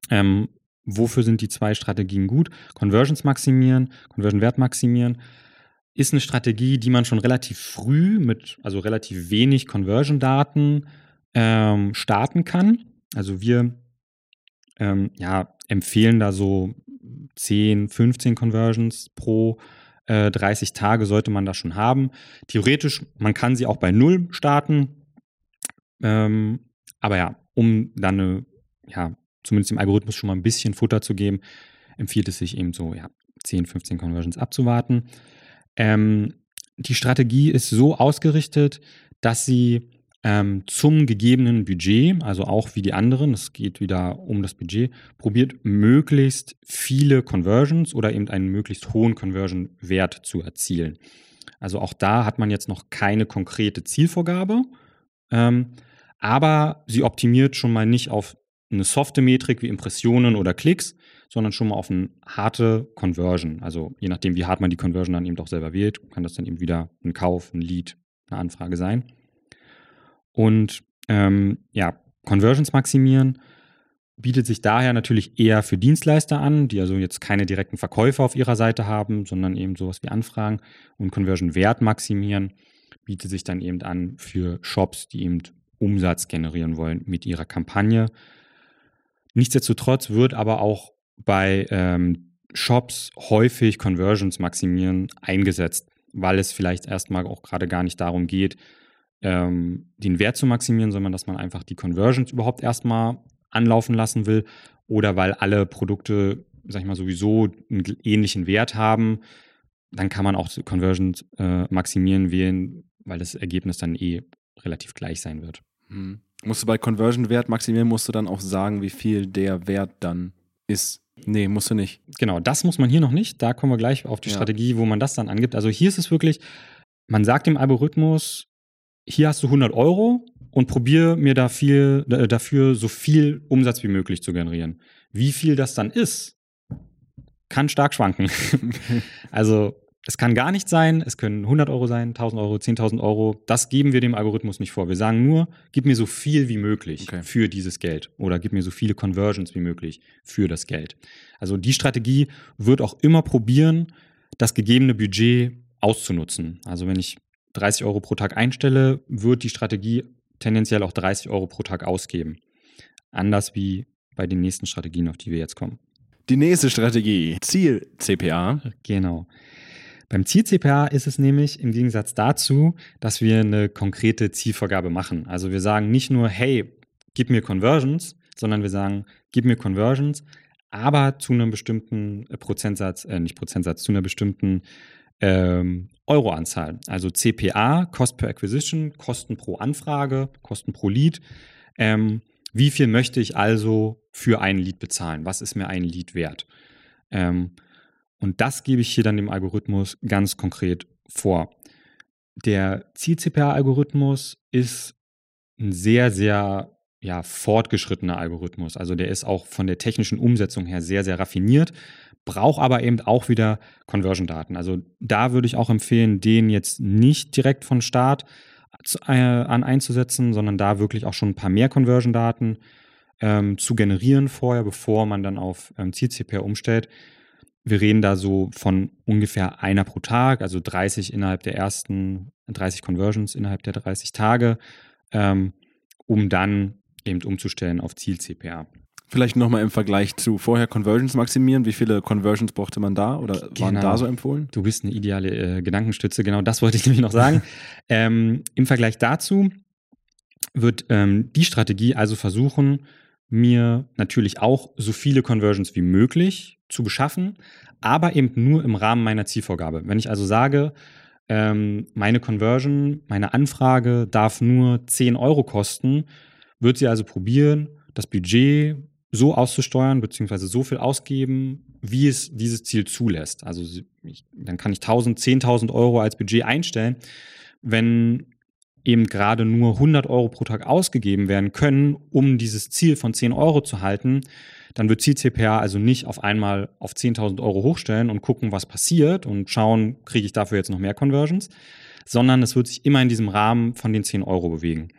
Ähm, wofür sind die zwei Strategien gut? Conversions maximieren, Conversion Wert maximieren ist eine Strategie, die man schon relativ früh mit, also relativ wenig Conversion-Daten ähm, starten kann. Also wir ähm, ja, empfehlen da so 10, 15 Conversions pro äh, 30 Tage sollte man das schon haben. Theoretisch, man kann sie auch bei null starten. Ähm, aber ja, um dann eine, ja, zumindest dem Algorithmus schon mal ein bisschen Futter zu geben, empfiehlt es sich eben so, ja, 10, 15 Conversions abzuwarten. Ähm, die Strategie ist so ausgerichtet, dass sie ähm, zum gegebenen Budget, also auch wie die anderen, es geht wieder um das Budget, probiert möglichst viele Conversions oder eben einen möglichst hohen Conversion-Wert zu erzielen. Also auch da hat man jetzt noch keine konkrete Zielvorgabe, ähm, aber sie optimiert schon mal nicht auf eine softe Metrik wie Impressionen oder Klicks, sondern schon mal auf eine harte Conversion. Also je nachdem, wie hart man die Conversion dann eben auch selber wählt, kann das dann eben wieder ein Kauf, ein Lead, eine Anfrage sein. Und ähm, ja, Conversions maximieren bietet sich daher natürlich eher für Dienstleister an, die also jetzt keine direkten Verkäufer auf ihrer Seite haben, sondern eben sowas wie Anfragen. Und Conversion Wert maximieren bietet sich dann eben an für Shops, die eben Umsatz generieren wollen mit ihrer Kampagne. Nichtsdestotrotz wird aber auch bei ähm, Shops häufig Conversions maximieren eingesetzt, weil es vielleicht erstmal auch gerade gar nicht darum geht, ähm, den Wert zu maximieren, sondern dass man einfach die Conversions überhaupt erstmal anlaufen lassen will oder weil alle Produkte, sag ich mal, sowieso einen ähnlichen Wert haben, dann kann man auch Conversions äh, maximieren wählen, weil das Ergebnis dann eh relativ gleich sein wird. Hm. Musst du bei Conversion-Wert maximieren, musst du dann auch sagen, wie viel der Wert dann ist. Nee, musst du nicht. Genau, das muss man hier noch nicht. Da kommen wir gleich auf die ja. Strategie, wo man das dann angibt. Also hier ist es wirklich, man sagt dem Algorithmus, hier hast du 100 Euro und probier mir da viel, dafür so viel Umsatz wie möglich zu generieren. Wie viel das dann ist, kann stark schwanken. also es kann gar nicht sein, es können 100 Euro sein, 1000 Euro, 10.000 Euro. Das geben wir dem Algorithmus nicht vor. Wir sagen nur, gib mir so viel wie möglich okay. für dieses Geld oder gib mir so viele Conversions wie möglich für das Geld. Also die Strategie wird auch immer probieren, das gegebene Budget auszunutzen. Also wenn ich 30 Euro pro Tag einstelle, wird die Strategie tendenziell auch 30 Euro pro Tag ausgeben. Anders wie bei den nächsten Strategien, auf die wir jetzt kommen. Die nächste Strategie, Ziel-CPA. Genau. Beim Ziel-CPA ist es nämlich im Gegensatz dazu, dass wir eine konkrete Zielvorgabe machen. Also wir sagen nicht nur, hey, gib mir Conversions, sondern wir sagen, gib mir Conversions, aber zu einem bestimmten äh, Prozentsatz, äh, nicht Prozentsatz, zu einer bestimmten ähm, Euroanzahl. Also CPA, Cost per Acquisition, Kosten pro Anfrage, Kosten pro Lead. Ähm, wie viel möchte ich also für ein Lead bezahlen? Was ist mir ein Lead wert? Ähm, und das gebe ich hier dann dem Algorithmus ganz konkret vor. Der Ziel-CPA-Algorithmus ist ein sehr, sehr ja, fortgeschrittener Algorithmus. Also der ist auch von der technischen Umsetzung her sehr, sehr raffiniert, braucht aber eben auch wieder Conversion-Daten. Also da würde ich auch empfehlen, den jetzt nicht direkt von Start äh, an einzusetzen, sondern da wirklich auch schon ein paar mehr Conversion-Daten ähm, zu generieren vorher, bevor man dann auf ähm, Ziel-CPA umstellt wir reden da so von ungefähr einer pro Tag, also 30 innerhalb der ersten, 30 Conversions innerhalb der 30 Tage, ähm, um dann eben umzustellen auf Ziel-CPA. Vielleicht nochmal im Vergleich zu vorher Conversions maximieren. Wie viele Conversions brauchte man da oder genau. waren da so empfohlen? Du bist eine ideale äh, Gedankenstütze, genau das wollte ich nämlich noch sagen. ähm, Im Vergleich dazu wird ähm, die Strategie also versuchen, mir natürlich auch so viele Conversions wie möglich zu beschaffen, aber eben nur im Rahmen meiner Zielvorgabe. Wenn ich also sage, ähm, meine Conversion, meine Anfrage darf nur 10 Euro kosten, wird sie also probieren, das Budget so auszusteuern, beziehungsweise so viel ausgeben, wie es dieses Ziel zulässt. Also ich, dann kann ich 1000, 10.000 Euro als Budget einstellen. Wenn eben gerade nur 100 Euro pro Tag ausgegeben werden können, um dieses Ziel von 10 Euro zu halten, dann wird Ziel-CPA also nicht auf einmal auf 10.000 Euro hochstellen und gucken, was passiert und schauen, kriege ich dafür jetzt noch mehr Conversions, sondern es wird sich immer in diesem Rahmen von den 10 Euro bewegen.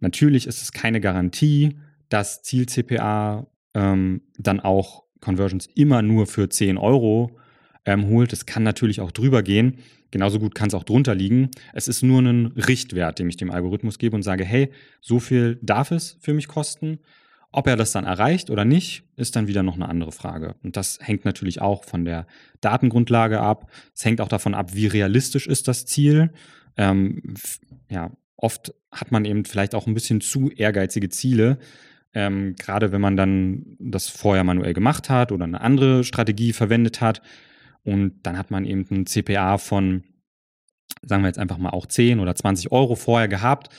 Natürlich ist es keine Garantie, dass Ziel-CPA ähm, dann auch Conversions immer nur für 10 Euro ähm, holt. Es kann natürlich auch drüber gehen. Genauso gut kann es auch drunter liegen. Es ist nur ein Richtwert, den ich dem Algorithmus gebe und sage, hey, so viel darf es für mich kosten. Ob er das dann erreicht oder nicht, ist dann wieder noch eine andere Frage. Und das hängt natürlich auch von der Datengrundlage ab. Es hängt auch davon ab, wie realistisch ist das Ziel. Ähm, ja, oft hat man eben vielleicht auch ein bisschen zu ehrgeizige Ziele. Ähm, gerade wenn man dann das vorher manuell gemacht hat oder eine andere Strategie verwendet hat. Und dann hat man eben ein CPA von, sagen wir jetzt einfach mal auch 10 oder 20 Euro vorher gehabt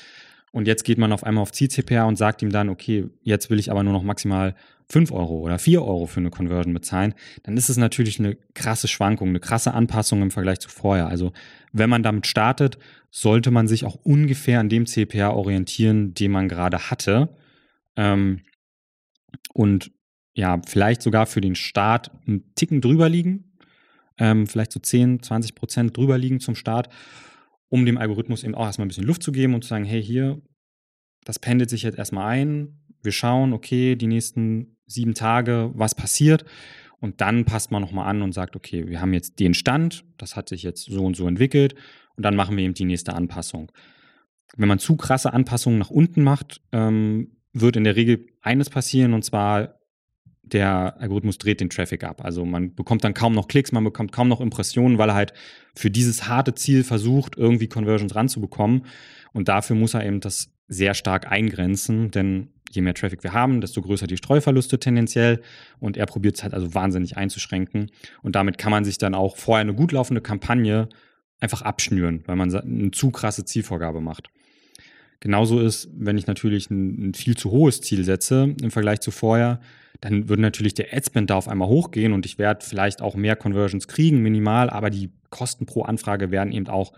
und jetzt geht man auf einmal auf Ziel-CPA und sagt ihm dann, okay, jetzt will ich aber nur noch maximal 5 Euro oder 4 Euro für eine Conversion bezahlen, dann ist es natürlich eine krasse Schwankung, eine krasse Anpassung im Vergleich zu vorher. Also wenn man damit startet, sollte man sich auch ungefähr an dem CPA orientieren, den man gerade hatte. Ähm, und ja, vielleicht sogar für den Start einen Ticken drüber liegen, ähm, vielleicht so 10, 20 Prozent drüber liegen zum Start um dem Algorithmus eben auch erstmal ein bisschen Luft zu geben und zu sagen, hey, hier, das pendelt sich jetzt erstmal ein. Wir schauen, okay, die nächsten sieben Tage, was passiert. Und dann passt man nochmal an und sagt, okay, wir haben jetzt den Stand, das hat sich jetzt so und so entwickelt und dann machen wir eben die nächste Anpassung. Wenn man zu krasse Anpassungen nach unten macht, ähm, wird in der Regel eines passieren und zwar der Algorithmus dreht den Traffic ab. Also man bekommt dann kaum noch Klicks, man bekommt kaum noch Impressionen, weil er halt für dieses harte Ziel versucht, irgendwie Conversions ranzubekommen. Und dafür muss er eben das sehr stark eingrenzen, denn je mehr Traffic wir haben, desto größer die Streuverluste tendenziell. Und er probiert es halt also wahnsinnig einzuschränken. Und damit kann man sich dann auch vorher eine gut laufende Kampagne einfach abschnüren, weil man eine zu krasse Zielvorgabe macht. Genauso ist, wenn ich natürlich ein, ein viel zu hohes Ziel setze im Vergleich zu vorher, dann würde natürlich der Adspend da auf einmal hochgehen und ich werde vielleicht auch mehr Conversions kriegen, minimal, aber die Kosten pro Anfrage werden eben auch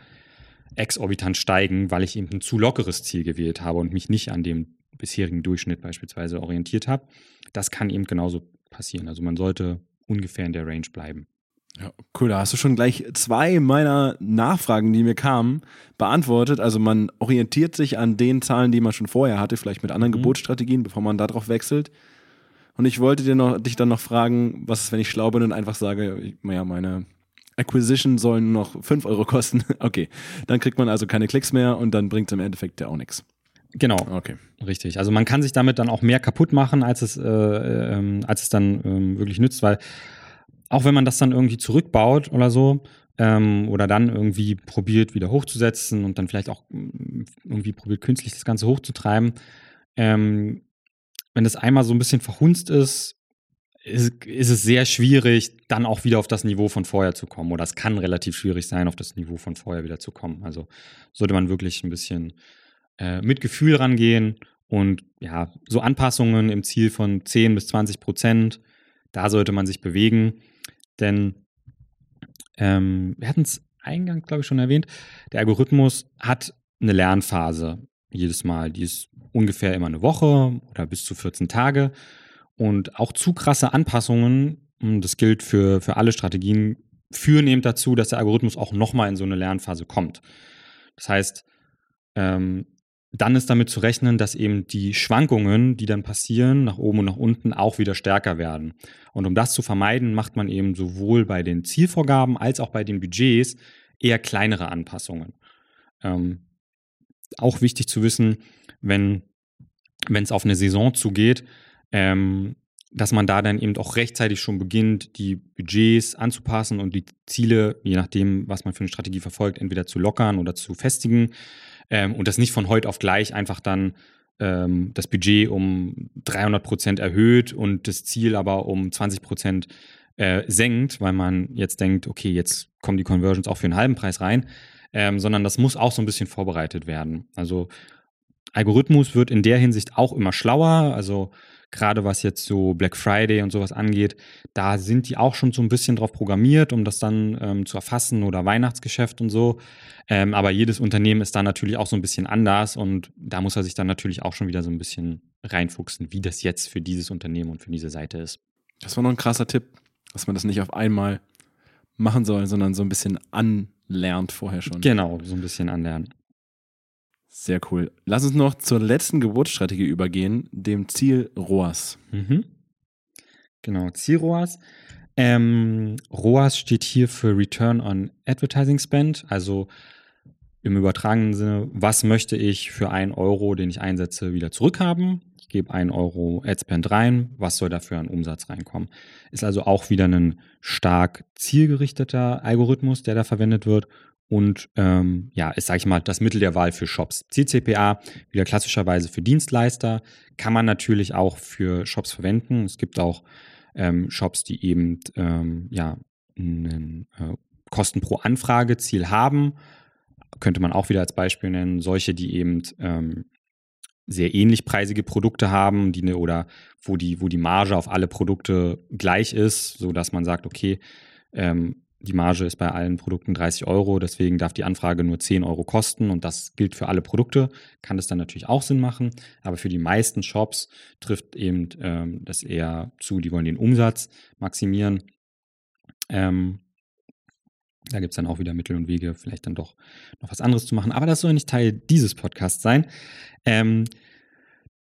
exorbitant steigen, weil ich eben ein zu lockeres Ziel gewählt habe und mich nicht an dem bisherigen Durchschnitt beispielsweise orientiert habe. Das kann eben genauso passieren. Also man sollte ungefähr in der Range bleiben. Ja, cool, da hast du schon gleich zwei meiner Nachfragen, die mir kamen, beantwortet. Also man orientiert sich an den Zahlen, die man schon vorher hatte, vielleicht mit anderen mhm. Gebotsstrategien, bevor man darauf wechselt. Und ich wollte dir noch, dich dann noch fragen, was ist, wenn ich schlau bin und einfach sage, ja, meine Acquisition sollen noch 5 Euro kosten. Okay, dann kriegt man also keine Klicks mehr und dann bringt es im Endeffekt ja auch nichts. Genau. Okay. Richtig. Also man kann sich damit dann auch mehr kaputt machen, als es, äh, äh, als es dann äh, wirklich nützt, weil auch wenn man das dann irgendwie zurückbaut oder so, ähm, oder dann irgendwie probiert, wieder hochzusetzen und dann vielleicht auch mm, irgendwie probiert, künstlich das Ganze hochzutreiben, ähm, wenn das einmal so ein bisschen verhunzt ist, ist, ist, es sehr schwierig, dann auch wieder auf das Niveau von vorher zu kommen. Oder es kann relativ schwierig sein, auf das Niveau von vorher wieder zu kommen. Also sollte man wirklich ein bisschen äh, mit Gefühl rangehen und ja, so Anpassungen im Ziel von 10 bis 20 Prozent, da sollte man sich bewegen. Denn ähm, wir hatten es eingangs, glaube ich, schon erwähnt, der Algorithmus hat eine Lernphase jedes Mal. Die ist ungefähr immer eine Woche oder bis zu 14 Tage. Und auch zu krasse Anpassungen, hm, das gilt für, für alle Strategien, führen eben dazu, dass der Algorithmus auch nochmal in so eine Lernphase kommt. Das heißt, ähm, dann ist damit zu rechnen, dass eben die Schwankungen, die dann passieren, nach oben und nach unten, auch wieder stärker werden. Und um das zu vermeiden, macht man eben sowohl bei den Zielvorgaben als auch bei den Budgets eher kleinere Anpassungen. Ähm, auch wichtig zu wissen, wenn es auf eine Saison zugeht, ähm, dass man da dann eben auch rechtzeitig schon beginnt, die Budgets anzupassen und die Ziele, je nachdem, was man für eine Strategie verfolgt, entweder zu lockern oder zu festigen ähm, und das nicht von heute auf gleich einfach dann ähm, das Budget um 300 Prozent erhöht und das Ziel aber um 20 Prozent äh, senkt, weil man jetzt denkt, okay, jetzt kommen die Conversions auch für einen halben Preis rein, ähm, sondern das muss auch so ein bisschen vorbereitet werden. Also Algorithmus wird in der Hinsicht auch immer schlauer. Also gerade was jetzt so Black Friday und sowas angeht, da sind die auch schon so ein bisschen drauf programmiert, um das dann ähm, zu erfassen oder Weihnachtsgeschäft und so. Ähm, aber jedes Unternehmen ist da natürlich auch so ein bisschen anders und da muss er sich dann natürlich auch schon wieder so ein bisschen reinfuchsen, wie das jetzt für dieses Unternehmen und für diese Seite ist. Das war noch ein krasser Tipp, dass man das nicht auf einmal machen soll, sondern so ein bisschen anlernt vorher schon. Genau, so ein bisschen anlernen. Sehr cool. Lass uns noch zur letzten Geburtsstrategie übergehen, dem Ziel ROAS. Mhm. Genau, Ziel ROAS. Ähm, ROAS steht hier für Return on Advertising Spend, also im übertragenen Sinne, was möchte ich für einen Euro, den ich einsetze, wieder zurückhaben? Ich gebe einen Euro Adspend rein, was soll dafür an Umsatz reinkommen? Ist also auch wieder ein stark zielgerichteter Algorithmus, der da verwendet wird und ähm, ja, ist, sage ich mal, das Mittel der Wahl für Shops. CCPA wieder klassischerweise für Dienstleister, kann man natürlich auch für Shops verwenden. Es gibt auch ähm, Shops, die eben ähm, ja, ein äh, Kosten pro Anfrage Ziel haben. Könnte man auch wieder als Beispiel nennen. Solche, die eben ähm, sehr ähnlich preisige Produkte haben, die ne, oder wo die, wo die Marge auf alle Produkte gleich ist, sodass man sagt, okay, ähm, die Marge ist bei allen Produkten 30 Euro, deswegen darf die Anfrage nur 10 Euro kosten und das gilt für alle Produkte. Kann das dann natürlich auch Sinn machen, aber für die meisten Shops trifft eben ähm, das eher zu, die wollen den Umsatz maximieren. Ähm, da gibt es dann auch wieder Mittel und Wege, vielleicht dann doch noch was anderes zu machen, aber das soll nicht Teil dieses Podcasts sein. Ähm,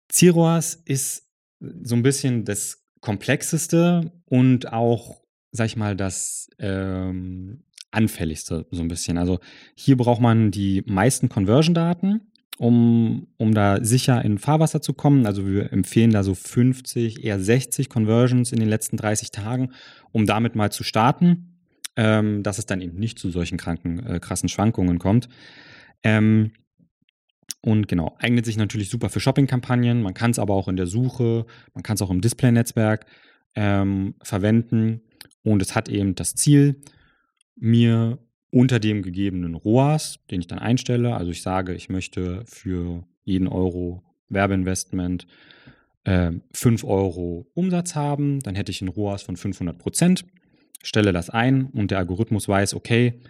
Ziroas ist so ein bisschen das komplexeste und auch sag ich mal, das ähm, anfälligste so ein bisschen. Also hier braucht man die meisten Conversion-Daten, um, um da sicher in Fahrwasser zu kommen. Also wir empfehlen da so 50, eher 60 Conversions in den letzten 30 Tagen, um damit mal zu starten, ähm, dass es dann eben nicht zu solchen kranken, äh, krassen Schwankungen kommt. Ähm, und genau, eignet sich natürlich super für Shopping-Kampagnen. Man kann es aber auch in der Suche, man kann es auch im Display-Netzwerk ähm, verwenden. Und es hat eben das Ziel, mir unter dem gegebenen ROAS, den ich dann einstelle, also ich sage, ich möchte für jeden Euro Werbeinvestment äh, 5 Euro Umsatz haben, dann hätte ich einen ROAS von 500 Prozent, stelle das ein und der Algorithmus weiß, okay,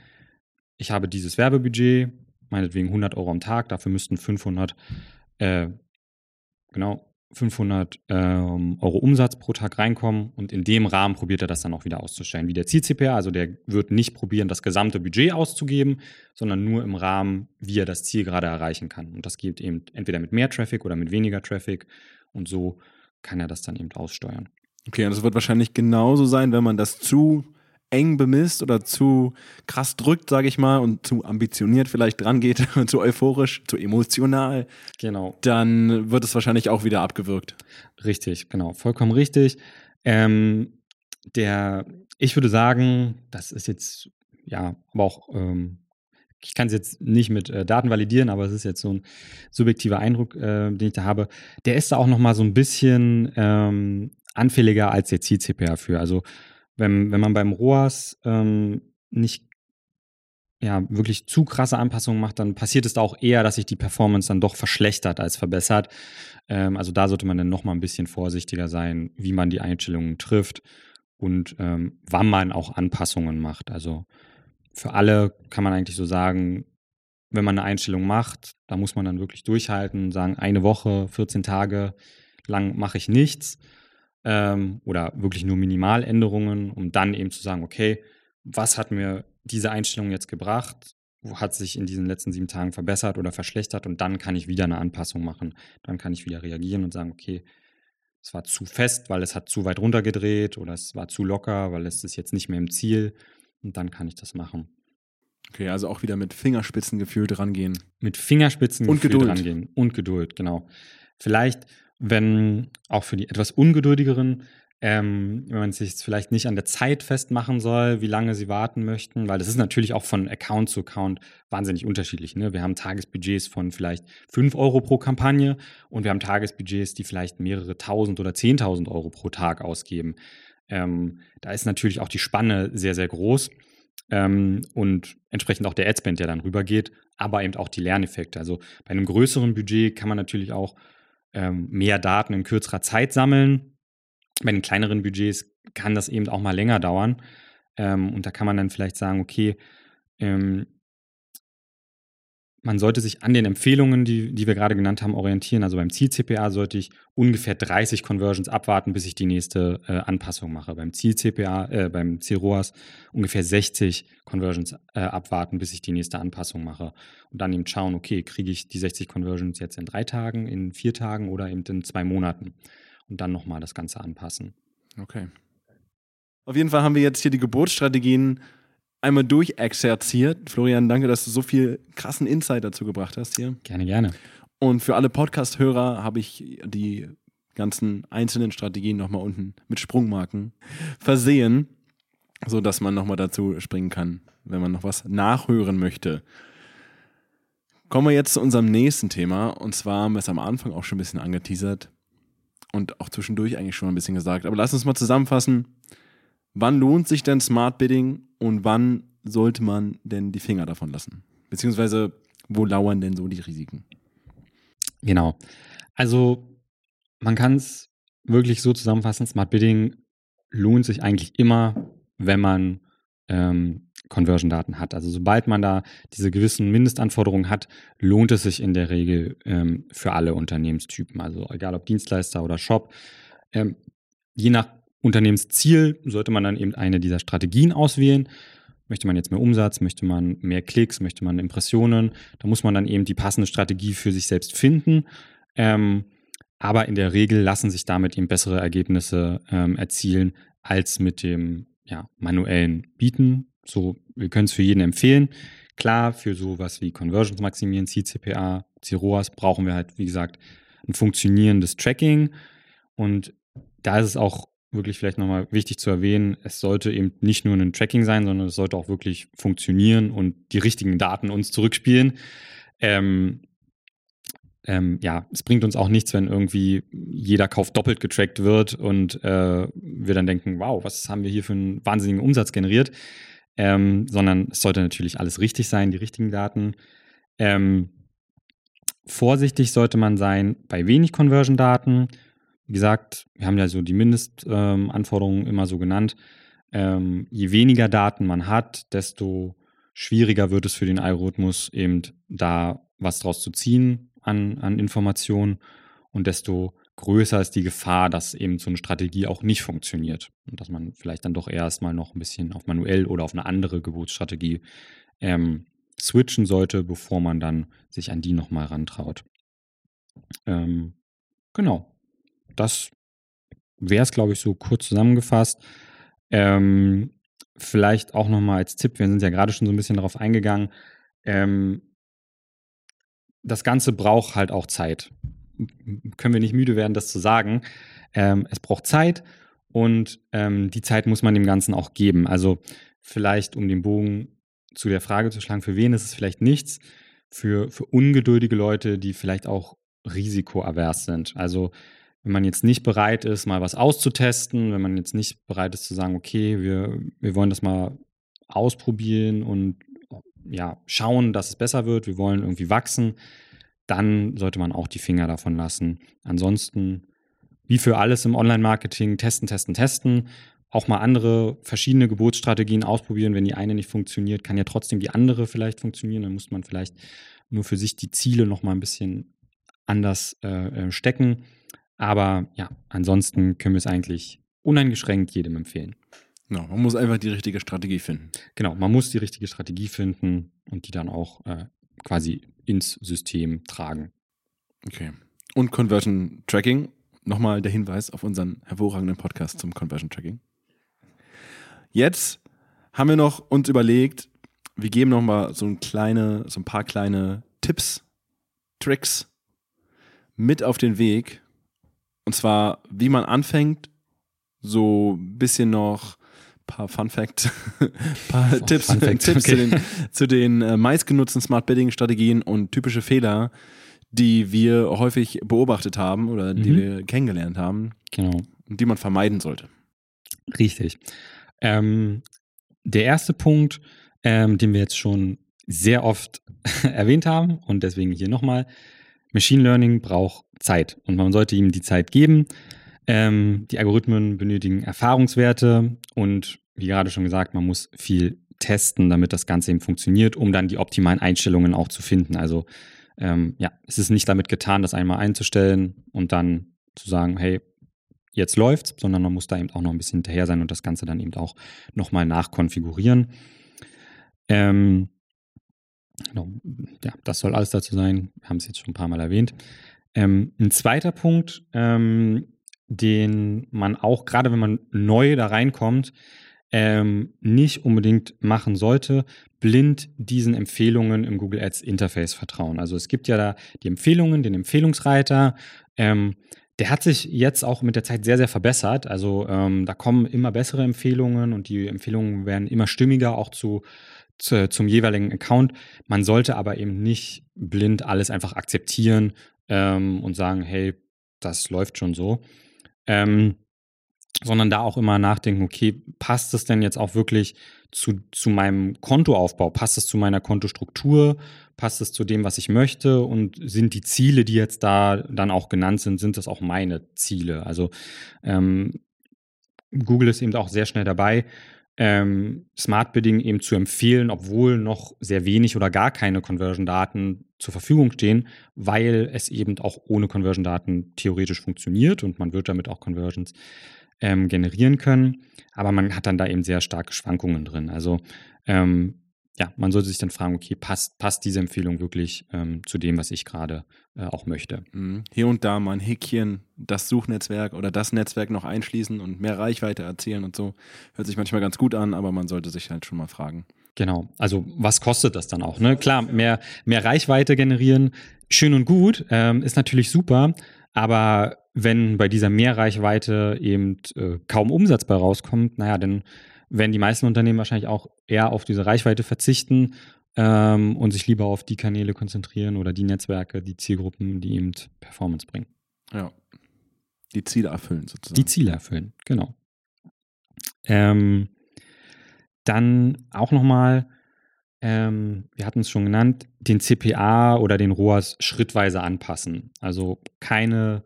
ich habe dieses Werbebudget, meinetwegen 100 Euro am Tag, dafür müssten 500, äh, genau, 500 ähm, Euro Umsatz pro Tag reinkommen und in dem Rahmen probiert er das dann auch wieder auszustellen. Wie der Ziel-CPA, also der wird nicht probieren, das gesamte Budget auszugeben, sondern nur im Rahmen, wie er das Ziel gerade erreichen kann. Und das geht eben entweder mit mehr Traffic oder mit weniger Traffic und so kann er das dann eben aussteuern. Okay, und das wird wahrscheinlich genauso sein, wenn man das zu eng bemisst oder zu krass drückt, sage ich mal, und zu ambitioniert vielleicht dran geht, zu euphorisch, zu emotional, genau. dann wird es wahrscheinlich auch wieder abgewürgt. Richtig, genau, vollkommen richtig. Ähm, der, ich würde sagen, das ist jetzt, ja, aber auch, ähm, ich kann es jetzt nicht mit äh, Daten validieren, aber es ist jetzt so ein subjektiver Eindruck, äh, den ich da habe. Der ist da auch noch mal so ein bisschen ähm, anfälliger als der Ziel-CPA für. Also wenn, wenn man beim ROAS ähm, nicht ja, wirklich zu krasse Anpassungen macht, dann passiert es auch eher, dass sich die Performance dann doch verschlechtert als verbessert. Ähm, also da sollte man dann noch mal ein bisschen vorsichtiger sein, wie man die Einstellungen trifft und ähm, wann man auch Anpassungen macht. Also für alle kann man eigentlich so sagen, wenn man eine Einstellung macht, da muss man dann wirklich durchhalten, sagen, eine Woche, 14 Tage lang mache ich nichts ähm, oder wirklich nur Minimaländerungen, um dann eben zu sagen, okay, was hat mir diese Einstellung jetzt gebracht? Wo hat sich in diesen letzten sieben Tagen verbessert oder verschlechtert? Und dann kann ich wieder eine Anpassung machen. Dann kann ich wieder reagieren und sagen, okay, es war zu fest, weil es hat zu weit runtergedreht oder es war zu locker, weil es ist jetzt nicht mehr im Ziel. Und dann kann ich das machen. Okay, also auch wieder mit Fingerspitzengefühl drangehen. Mit Fingerspitzengefühl und Geduld. drangehen. Und Geduld, genau. Vielleicht wenn auch für die etwas ungeduldigeren, ähm, wenn man sich vielleicht nicht an der Zeit festmachen soll, wie lange sie warten möchten, weil das ist natürlich auch von Account zu Account wahnsinnig unterschiedlich. Ne? Wir haben Tagesbudgets von vielleicht 5 Euro pro Kampagne und wir haben Tagesbudgets, die vielleicht mehrere tausend oder zehntausend Euro pro Tag ausgeben. Ähm, da ist natürlich auch die Spanne sehr, sehr groß. Ähm, und entsprechend auch der Adspend, der dann rübergeht, aber eben auch die Lerneffekte. Also bei einem größeren Budget kann man natürlich auch ähm, mehr Daten in kürzerer Zeit sammeln. Bei den kleineren Budgets kann das eben auch mal länger dauern. Ähm, und da kann man dann vielleicht sagen, okay, ähm, man sollte sich an den Empfehlungen, die, die wir gerade genannt haben, orientieren. Also beim Ziel-CPA sollte ich ungefähr 30 Conversions abwarten, bis ich die nächste äh, Anpassung mache. Beim Ziel-CPA, äh, beim Ziel-ROAS ungefähr 60 Conversions äh, abwarten, bis ich die nächste Anpassung mache. Und dann eben schauen, okay, kriege ich die 60 Conversions jetzt in drei Tagen, in vier Tagen oder eben in zwei Monaten. Und dann nochmal das Ganze anpassen. Okay. Auf jeden Fall haben wir jetzt hier die Geburtsstrategien einmal durchexerziert. Florian, danke, dass du so viel krassen Insight dazu gebracht hast hier. Gerne, gerne. Und für alle Podcast-Hörer habe ich die ganzen einzelnen Strategien nochmal unten mit Sprungmarken versehen, sodass man nochmal dazu springen kann, wenn man noch was nachhören möchte. Kommen wir jetzt zu unserem nächsten Thema. Und zwar haben wir es am Anfang auch schon ein bisschen angeteasert und auch zwischendurch eigentlich schon ein bisschen gesagt. Aber lass uns mal zusammenfassen. Wann lohnt sich denn Smart Bidding und wann sollte man denn die Finger davon lassen? Beziehungsweise, wo lauern denn so die Risiken? Genau. Also, man kann es wirklich so zusammenfassen: Smart Bidding lohnt sich eigentlich immer, wenn man ähm, Conversion-Daten hat. Also, sobald man da diese gewissen Mindestanforderungen hat, lohnt es sich in der Regel ähm, für alle Unternehmenstypen. Also, egal ob Dienstleister oder Shop. Ähm, je nach Unternehmensziel sollte man dann eben eine dieser Strategien auswählen. Möchte man jetzt mehr Umsatz, möchte man mehr Klicks, möchte man Impressionen, da muss man dann eben die passende Strategie für sich selbst finden. Ähm, aber in der Regel lassen sich damit eben bessere Ergebnisse ähm, erzielen als mit dem ja, manuellen Bieten. So, wir können es für jeden empfehlen. Klar, für sowas wie Conversions maximieren, CCPA, CROAS brauchen wir halt, wie gesagt, ein funktionierendes Tracking. Und da ist es auch wirklich vielleicht nochmal wichtig zu erwähnen, es sollte eben nicht nur ein Tracking sein, sondern es sollte auch wirklich funktionieren und die richtigen Daten uns zurückspielen. Ähm, ähm, ja, es bringt uns auch nichts, wenn irgendwie jeder Kauf doppelt getrackt wird und äh, wir dann denken, wow, was haben wir hier für einen wahnsinnigen Umsatz generiert? Ähm, sondern es sollte natürlich alles richtig sein, die richtigen Daten. Ähm, vorsichtig sollte man sein bei wenig Conversion-Daten wie gesagt, wir haben ja so die Mindestanforderungen ähm, immer so genannt. Ähm, je weniger Daten man hat, desto schwieriger wird es für den Algorithmus eben da was draus zu ziehen an, an Informationen und desto größer ist die Gefahr, dass eben so eine Strategie auch nicht funktioniert und dass man vielleicht dann doch erstmal noch ein bisschen auf manuell oder auf eine andere Geburtsstrategie ähm, switchen sollte, bevor man dann sich an die nochmal rantraut. Ähm, genau das wäre es, glaube ich, so kurz zusammengefasst. Ähm, vielleicht auch nochmal als Tipp, wir sind ja gerade schon so ein bisschen darauf eingegangen, ähm, das Ganze braucht halt auch Zeit. Können wir nicht müde werden, das zu sagen. Ähm, es braucht Zeit und ähm, die Zeit muss man dem Ganzen auch geben. Also vielleicht, um den Bogen zu der Frage zu schlagen, für wen ist es vielleicht nichts? Für, für ungeduldige Leute, die vielleicht auch risikoavers sind. Also wenn man jetzt nicht bereit ist, mal was auszutesten, wenn man jetzt nicht bereit ist zu sagen, okay, wir, wir wollen das mal ausprobieren und ja, schauen, dass es besser wird, wir wollen irgendwie wachsen, dann sollte man auch die Finger davon lassen. Ansonsten, wie für alles im Online-Marketing, testen, testen, testen. Auch mal andere verschiedene Geburtsstrategien ausprobieren. Wenn die eine nicht funktioniert, kann ja trotzdem die andere vielleicht funktionieren. Dann muss man vielleicht nur für sich die Ziele noch mal ein bisschen anders äh, äh stecken. Aber ja, ansonsten können wir es eigentlich uneingeschränkt jedem empfehlen. Genau, man muss einfach die richtige Strategie finden. Genau, man muss die richtige Strategie finden und die dann auch äh, quasi ins System tragen. Okay. Und Conversion Tracking. Nochmal der Hinweis auf unseren hervorragenden Podcast zum Conversion Tracking. Jetzt haben wir noch uns überlegt, wir geben nochmal so ein kleine, so ein paar kleine Tipps, Tricks mit auf den Weg, und zwar, wie man anfängt, so ein bisschen noch ein paar Fun Facts, paar oh, Tipps, Fun Facts, Tipps okay. zu den, zu den äh, meistgenutzten Smart Bidding Strategien und typische Fehler, die wir häufig beobachtet haben oder die mhm. wir kennengelernt haben. Genau. Und die man vermeiden sollte. Richtig. Ähm, der erste Punkt, ähm, den wir jetzt schon sehr oft erwähnt haben und deswegen hier nochmal, Machine Learning braucht Zeit und man sollte ihm die Zeit geben. Ähm, die Algorithmen benötigen Erfahrungswerte und wie gerade schon gesagt, man muss viel testen, damit das Ganze eben funktioniert, um dann die optimalen Einstellungen auch zu finden. Also ähm, ja, es ist nicht damit getan, das einmal einzustellen und dann zu sagen, hey, jetzt läuft's, sondern man muss da eben auch noch ein bisschen hinterher sein und das Ganze dann eben auch nochmal nachkonfigurieren. Ähm, genau, ja, das soll alles dazu sein. Wir haben es jetzt schon ein paar Mal erwähnt. Ähm, ein zweiter Punkt, ähm, den man auch, gerade wenn man neu da reinkommt, ähm, nicht unbedingt machen sollte, blind diesen Empfehlungen im Google Ads Interface vertrauen. Also es gibt ja da die Empfehlungen, den Empfehlungsreiter. Ähm, der hat sich jetzt auch mit der Zeit sehr, sehr verbessert. Also ähm, da kommen immer bessere Empfehlungen und die Empfehlungen werden immer stimmiger, auch zu, zu, zum jeweiligen Account. Man sollte aber eben nicht blind alles einfach akzeptieren ähm, und sagen, hey, das läuft schon so. Ähm, sondern da auch immer nachdenken, okay, passt es denn jetzt auch wirklich zu, zu meinem Kontoaufbau? Passt es zu meiner Kontostruktur? Passt es zu dem, was ich möchte? Und sind die Ziele, die jetzt da dann auch genannt sind, sind das auch meine Ziele? Also ähm, Google ist eben auch sehr schnell dabei, ähm, Smart Bidding eben zu empfehlen, obwohl noch sehr wenig oder gar keine Conversion-Daten zur Verfügung stehen, weil es eben auch ohne Conversion-Daten theoretisch funktioniert und man wird damit auch Conversions ähm, generieren können. Aber man hat dann da eben sehr starke Schwankungen drin. Also ähm, ja, man sollte sich dann fragen, okay, passt, passt diese Empfehlung wirklich ähm, zu dem, was ich gerade äh, auch möchte? Mhm. Hier und da mal ein Häkchen, das Suchnetzwerk oder das Netzwerk noch einschließen und mehr Reichweite erzielen und so. Hört sich manchmal ganz gut an, aber man sollte sich halt schon mal fragen. Genau. Also was kostet das dann auch? Ne? Klar, mehr, mehr Reichweite generieren, schön und gut, ähm, ist natürlich super, aber wenn bei dieser Mehrreichweite eben äh, kaum Umsatz bei rauskommt, naja, dann werden die meisten Unternehmen wahrscheinlich auch eher auf diese Reichweite verzichten ähm, und sich lieber auf die Kanäle konzentrieren oder die Netzwerke, die Zielgruppen, die eben Performance bringen. Ja. Die Ziele erfüllen sozusagen. Die Ziele erfüllen, genau. Ähm, dann auch nochmal, ähm, wir hatten es schon genannt, den CPA oder den ROAS schrittweise anpassen. Also keine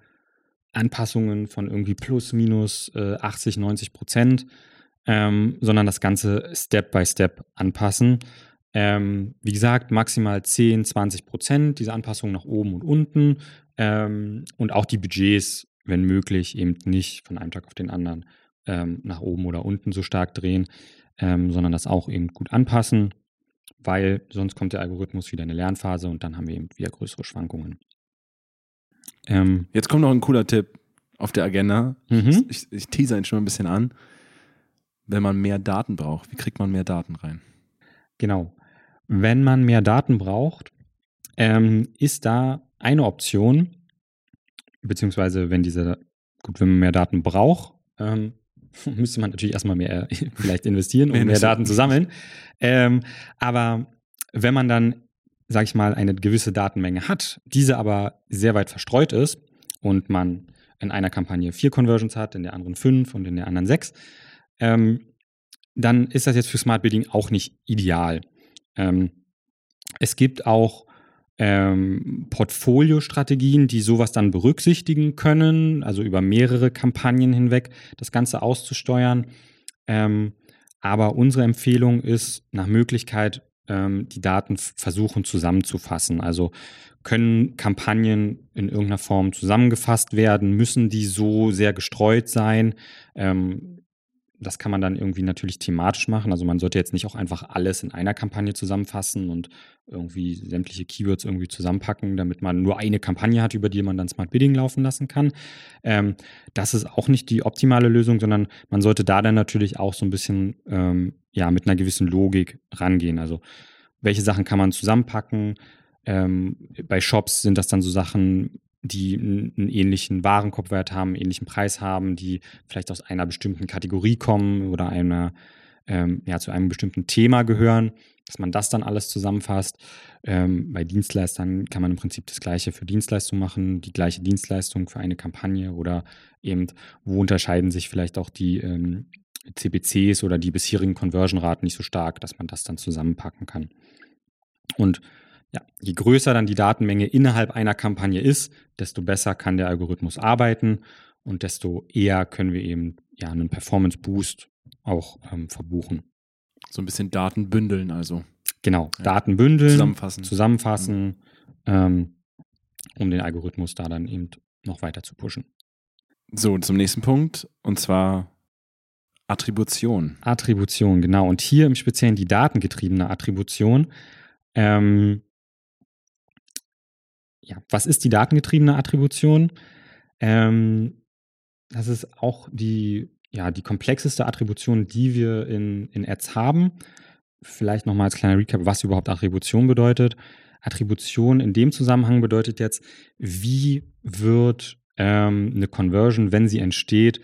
Anpassungen von irgendwie plus, minus äh, 80, 90 Prozent, ähm, sondern das Ganze Step by Step anpassen. Ähm, wie gesagt, maximal 10, 20 Prozent diese Anpassungen nach oben und unten ähm, und auch die Budgets, wenn möglich, eben nicht von einem Tag auf den anderen ähm, nach oben oder unten so stark drehen, ähm, sondern das auch eben gut anpassen, weil sonst kommt der Algorithmus wieder in eine Lernphase und dann haben wir eben wieder größere Schwankungen. Ähm, Jetzt kommt noch ein cooler Tipp auf der Agenda. Mhm. Ich, ich teaser ihn schon mal ein bisschen an. Wenn man mehr Daten braucht, wie kriegt man mehr Daten rein? Genau. Wenn man mehr Daten braucht, ähm, ist da eine Option, beziehungsweise wenn diese, gut, wenn man mehr Daten braucht, ähm, müsste man natürlich erstmal mehr vielleicht investieren, um mehr Daten zu sammeln. Ähm, aber wenn man dann sage ich mal, eine gewisse Datenmenge hat, diese aber sehr weit verstreut ist und man in einer Kampagne vier Conversions hat, in der anderen fünf und in der anderen sechs, ähm, dann ist das jetzt für Smart Bidding auch nicht ideal. Ähm, es gibt auch ähm, Portfoliostrategien, die sowas dann berücksichtigen können, also über mehrere Kampagnen hinweg das Ganze auszusteuern. Ähm, aber unsere Empfehlung ist nach Möglichkeit ähm, die Daten versuchen zusammenzufassen. Also können Kampagnen in irgendeiner Form zusammengefasst werden? Müssen die so sehr gestreut sein? Ähm, das kann man dann irgendwie natürlich thematisch machen. Also man sollte jetzt nicht auch einfach alles in einer Kampagne zusammenfassen und irgendwie sämtliche Keywords irgendwie zusammenpacken, damit man nur eine Kampagne hat, über die man dann Smart Bidding laufen lassen kann. Ähm, das ist auch nicht die optimale Lösung, sondern man sollte da dann natürlich auch so ein bisschen ähm, ja mit einer gewissen Logik rangehen. Also welche Sachen kann man zusammenpacken? Ähm, bei Shops sind das dann so Sachen, die einen ähnlichen Warenkorbwert haben, einen ähnlichen Preis haben, die vielleicht aus einer bestimmten Kategorie kommen oder einer, ähm, ja, zu einem bestimmten Thema gehören, dass man das dann alles zusammenfasst. Ähm, bei Dienstleistern kann man im Prinzip das Gleiche für Dienstleistungen machen, die gleiche Dienstleistung für eine Kampagne oder eben, wo unterscheiden sich vielleicht auch die ähm, CPCs oder die bisherigen Conversion-Raten nicht so stark, dass man das dann zusammenpacken kann. Und ja, je größer dann die Datenmenge innerhalb einer Kampagne ist, desto besser kann der Algorithmus arbeiten und desto eher können wir eben ja einen Performance Boost auch ähm, verbuchen. So ein bisschen Daten bündeln also. Genau, Ja. Daten bündeln, Zusammenfassen. zusammenfassen, ähm, um den Algorithmus da dann eben noch weiter zu pushen. So, zum nächsten Punkt. Und zwar Attribution. Attribution, genau. Und hier im Speziellen die datengetriebene Attribution. Ähm, ja, was ist die datengetriebene Attribution? Ähm, das ist auch die, ja, die komplexeste Attribution, die wir in, in Ads haben. Vielleicht nochmal als kleiner Recap, was überhaupt Attribution bedeutet. Attribution in dem Zusammenhang bedeutet jetzt, wie wird ähm, eine Conversion, wenn sie entsteht,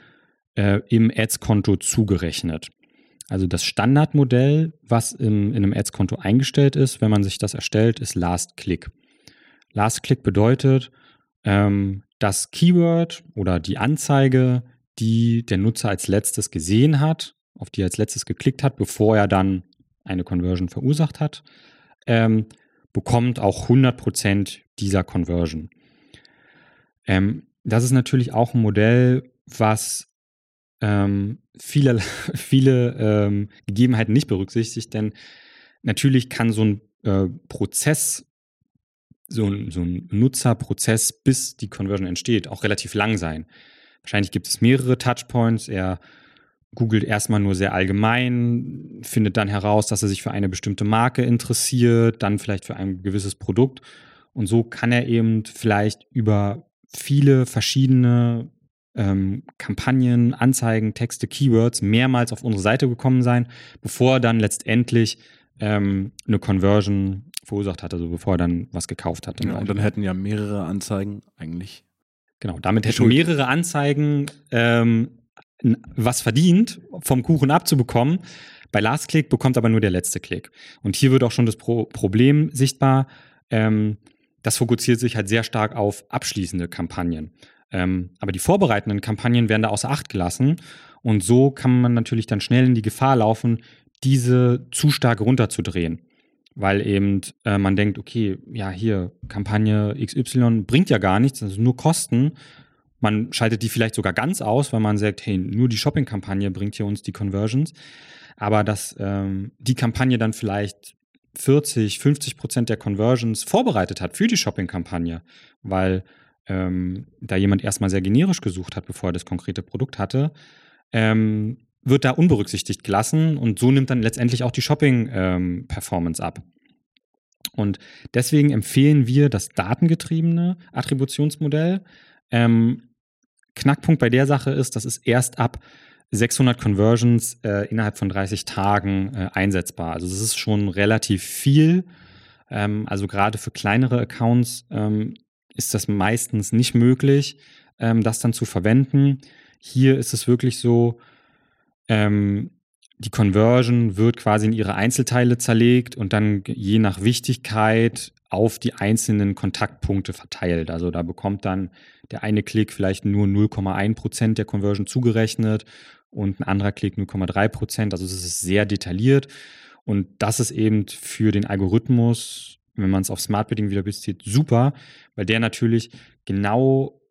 äh, im Ads-Konto zugerechnet. Also das Standardmodell, was im, in einem Ads-Konto eingestellt ist, wenn man sich das erstellt, ist Last Click. Last Click bedeutet, ähm, das Keyword oder die Anzeige, die der Nutzer als letztes gesehen hat, auf die er als letztes geklickt hat, bevor er dann eine Conversion verursacht hat, ähm, bekommt auch 100% dieser Conversion. Ähm, das ist natürlich auch ein Modell, was ähm, viele, viele ähm, Gegebenheiten nicht berücksichtigt, denn natürlich kann so ein äh, Prozess, so ein, so ein Nutzerprozess, bis die Conversion entsteht, auch relativ lang sein. Wahrscheinlich gibt es mehrere Touchpoints. Er googelt erstmal nur sehr allgemein, findet dann heraus, dass er sich für eine bestimmte Marke interessiert, dann vielleicht für ein gewisses Produkt. Und so kann er eben vielleicht über viele verschiedene ähm, Kampagnen, Anzeigen, Texte, Keywords mehrmals auf unsere Seite gekommen sein, bevor er dann letztendlich ähm, eine Conversion verursacht hat, also bevor er dann was gekauft hat. Ja, und dann hätten ja mehrere Anzeigen eigentlich. Genau, damit hätten mehrere Anzeigen ähm, was verdient, vom Kuchen abzubekommen. Bei Last Click bekommt aber nur der letzte Klick. Und hier wird auch schon das Pro Problem sichtbar. Ähm, das fokussiert sich halt sehr stark auf abschließende Kampagnen. Ähm, aber die vorbereitenden Kampagnen werden da außer Acht gelassen. Und so kann man natürlich dann schnell in die Gefahr laufen, diese zu stark runterzudrehen. Weil eben äh, man denkt, okay, ja, hier, Kampagne XY bringt ja gar nichts, das ist nur Kosten. Man schaltet die vielleicht sogar ganz aus, weil man sagt, hey, nur die Shopping-Kampagne bringt hier uns die Conversions. Aber dass ähm, die Kampagne dann vielleicht 40, 50 Prozent der Conversions vorbereitet hat für die Shopping-Kampagne, weil ähm, da jemand erstmal sehr generisch gesucht hat, bevor er das konkrete Produkt hatte, ähm, wird da unberücksichtigt gelassen und so nimmt dann letztendlich auch die Shopping-Performance ab. Und deswegen empfehlen wir das datengetriebene Attributionsmodell. Ähm, Knackpunkt bei der Sache ist, das ist erst ab 600 Conversions äh, innerhalb von 30 Tagen äh, einsetzbar. Also das ist schon relativ viel. Ähm, also gerade für kleinere Accounts ähm, ist das meistens nicht möglich, ähm, das dann zu verwenden. Hier ist es wirklich so, ähm, die Conversion wird quasi in ihre Einzelteile zerlegt und dann je nach Wichtigkeit auf die einzelnen Kontaktpunkte verteilt. Also da bekommt dann der eine Klick vielleicht nur 0,1 Prozent der Conversion zugerechnet und ein anderer Klick 0,3 Prozent. Also es ist sehr detailliert und das ist eben für den Algorithmus, wenn man es auf Smart Bidding wieder bezieht, super, weil der natürlich genau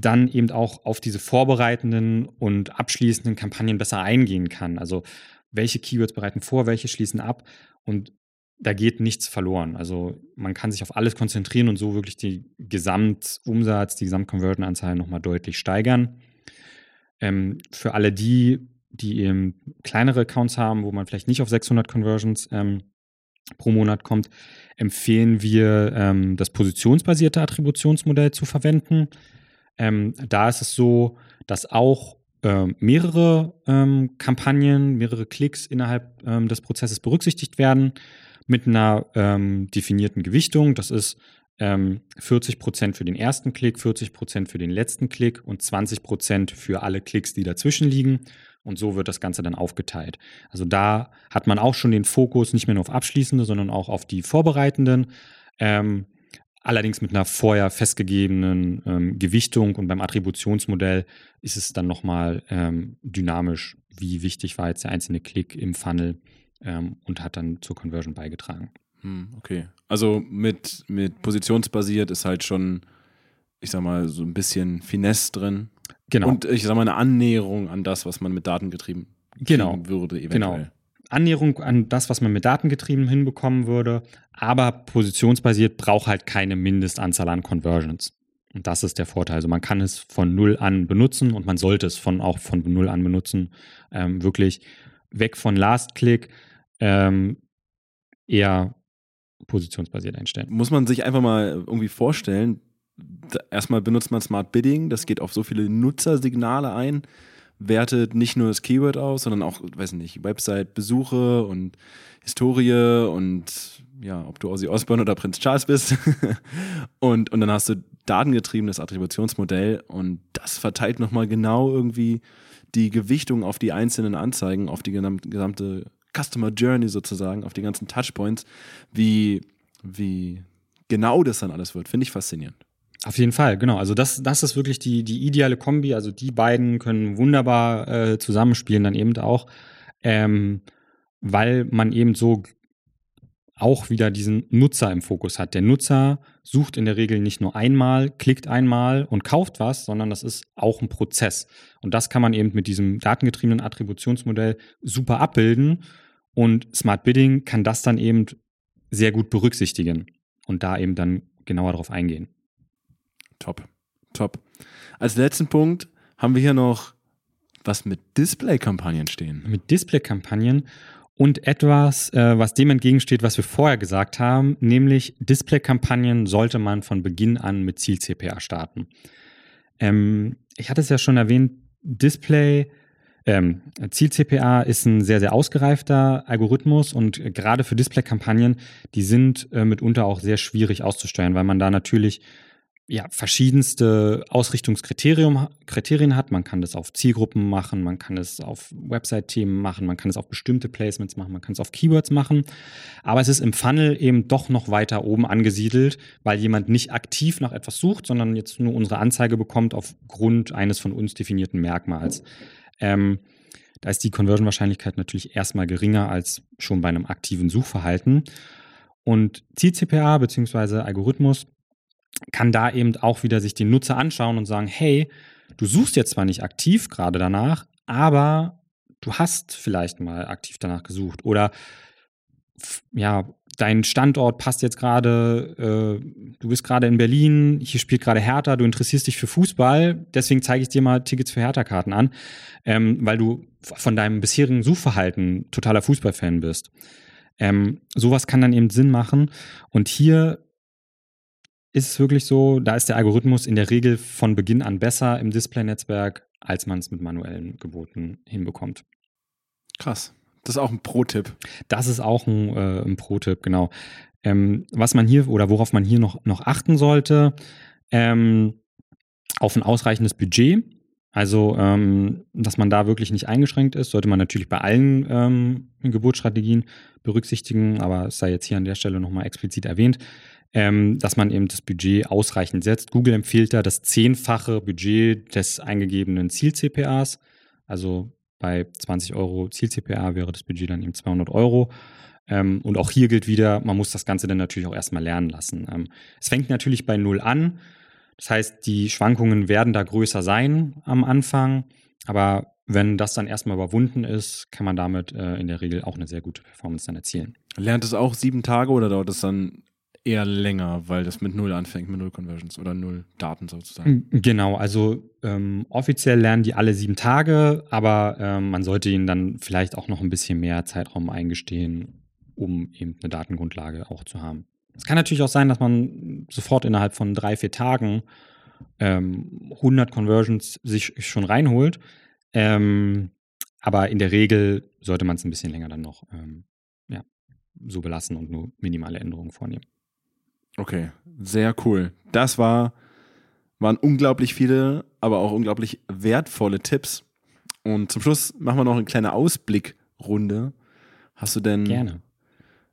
dann eben auch auf diese vorbereitenden und abschließenden Kampagnen besser eingehen kann. Also welche Keywords bereiten vor, welche schließen ab und da geht nichts verloren. Also man kann sich auf alles konzentrieren und so wirklich die Gesamtumsatz, die Gesamtconversion-Anzahl nochmal deutlich steigern. Ähm, für alle die, die eben kleinere Accounts haben, wo man vielleicht nicht auf 600 Conversions ähm, pro Monat kommt, empfehlen wir, ähm, das positionsbasierte Attributionsmodell zu verwenden. Ähm, da ist es so, dass auch ähm, mehrere ähm, Kampagnen, mehrere Klicks innerhalb ähm, des Prozesses berücksichtigt werden mit einer ähm, definierten Gewichtung. Das ist ähm, 40 Prozent für den ersten Klick, 40 Prozent für den letzten Klick und 20 Prozent für alle Klicks, die dazwischen liegen. Und so wird das Ganze dann aufgeteilt. Also da hat man auch schon den Fokus nicht mehr nur auf abschließende, sondern auch auf die vorbereitenden. Ähm, allerdings mit einer vorher festgegebenen ähm, Gewichtung und beim Attributionsmodell ist es dann nochmal ähm, dynamisch, wie wichtig war jetzt der einzelne Klick im Funnel ähm, und hat dann zur Conversion beigetragen. Hm, okay. Also mit, mit positionsbasiert ist halt schon, ich sag mal, so ein bisschen Finesse drin. Genau. Und ich sag mal, eine Annäherung an das, was man mit Daten getrieben Genau. würde, Genau. Annäherung an das, was man mit Datengetrieben hinbekommen würde, aber positionsbasiert braucht halt keine Mindestanzahl an Conversions. Und das ist der Vorteil. Also man kann es von null an benutzen und man sollte es von auch von null an benutzen. Ähm, wirklich weg von Last Click, ähm, eher positionsbasiert einstellen. Muss man sich einfach mal irgendwie vorstellen, erstmal benutzt man Smart Bidding, das geht auf so viele Nutzersignale ein, wertet nicht nur das Keyword aus, sondern auch, weiß nicht, Website-Besuche und Historie und ja, ob du Ozzy Osbourne oder Prinz Charles bist. und, und dann hast du datengetriebenes Attributionsmodell und das verteilt nochmal genau irgendwie die Gewichtung auf die einzelnen Anzeigen, auf die gesamte Customer Journey sozusagen, auf die ganzen Touchpoints, wie, wie genau das dann alles wird. Finde ich faszinierend. Auf jeden Fall, genau. Also das, das ist wirklich die, die ideale Kombi. Also die beiden können wunderbar äh, zusammenspielen dann eben auch, ähm, weil man eben so auch wieder diesen Nutzer im Fokus hat. Der Nutzer sucht in der Regel nicht nur einmal, klickt einmal und kauft was, sondern das ist auch ein Prozess. Und das kann man eben mit diesem datengetriebenen Attributionsmodell super abbilden. Und Smart Bidding kann das dann eben sehr gut berücksichtigen und da eben dann genauer darauf eingehen. Top, top. Als letzten Punkt haben wir hier noch was mit Display-Kampagnen stehen. Mit Display-Kampagnen und etwas, äh, was dem entgegensteht, was wir vorher gesagt haben, nämlich Display-Kampagnen sollte man von Beginn an mit Ziel-CPA starten. Ähm, ich hatte es ja schon erwähnt, Display, ähm, Ziel-CPA ist ein sehr, sehr ausgereifter Algorithmus und gerade für Display-Kampagnen, die sind äh, mitunter auch sehr schwierig auszusteuern, weil man da natürlich ja, verschiedenste Ausrichtungskriterien hat. Man kann das auf Zielgruppen machen, man kann es auf Website-Themen machen, man kann es auf bestimmte Placements machen, man kann es auf Keywords machen. Aber es ist im Funnel eben doch noch weiter oben angesiedelt, weil jemand nicht aktiv nach etwas sucht, sondern jetzt nur unsere Anzeige bekommt aufgrund eines von uns definierten Merkmals. Ähm, da ist die Conversion-Wahrscheinlichkeit natürlich erstmal geringer als schon bei einem aktiven Suchverhalten. Und Ziel-CPA bzw. Algorithmus kann da eben auch wieder sich den Nutzer anschauen und sagen, hey, du suchst jetzt zwar nicht aktiv gerade danach, aber du hast vielleicht mal aktiv danach gesucht oder ja, dein Standort passt jetzt gerade, äh, du bist gerade in Berlin, hier spielt gerade Hertha, du interessierst dich für Fußball, deswegen zeige ich dir mal Tickets für Hertha-Karten an, ähm, weil du von deinem bisherigen Suchverhalten totaler Fußballfan bist. Ähm, sowas kann dann eben Sinn machen. Und hier ist es wirklich so, da ist der Algorithmus in der Regel von Beginn an besser im Display-Netzwerk, als man es mit manuellen Geboten hinbekommt. Krass. Das ist auch ein Pro-Tipp. Das ist auch ein, äh, ein Pro-Tipp, genau. Ähm, was man hier oder worauf man hier noch, noch achten sollte, ähm, auf ein ausreichendes Budget. Also, ähm, dass man da wirklich nicht eingeschränkt ist, sollte man natürlich bei allen ähm, Geburtsstrategien berücksichtigen, aber es sei jetzt hier an der Stelle nochmal explizit erwähnt ähm, dass man eben das Budget ausreichend setzt. Google empfiehlt da das zehnfache Budget des eingegebenen Ziel-CPAs. Also bei 20 Euro Ziel-CPA wäre das Budget dann eben 200 Euro. Ähm, und auch hier gilt wieder, man muss das Ganze dann natürlich auch erstmal lernen lassen. Ähm, es fängt natürlich bei Null an. Das heißt, die Schwankungen werden da größer sein am Anfang. Aber wenn das dann erstmal überwunden ist, kann man damit äh, in der Regel auch eine sehr gute Performance dann erzielen. Lernt es auch sieben Tage oder dauert es dann eher länger, weil das mit Null anfängt, mit Null Conversions oder Null Daten sozusagen. Genau, also ähm, offiziell lernen die alle sieben Tage, aber ähm, man sollte ihnen dann vielleicht auch noch ein bisschen mehr Zeitraum eingestehen, um eben eine Datengrundlage auch zu haben. Es kann natürlich auch sein, dass man sofort innerhalb von drei, vier Tagen ähm, 100 Conversions sich schon reinholt. Ähm, aber in der Regel sollte man es ein bisschen länger dann noch ähm, ja, so belassen und nur minimale Änderungen vornehmen. Okay, sehr cool. Das war, waren unglaublich viele, aber auch unglaublich wertvolle Tipps. Und zum Schluss machen wir noch eine kleine Ausblickrunde. Hast du denn Gerne.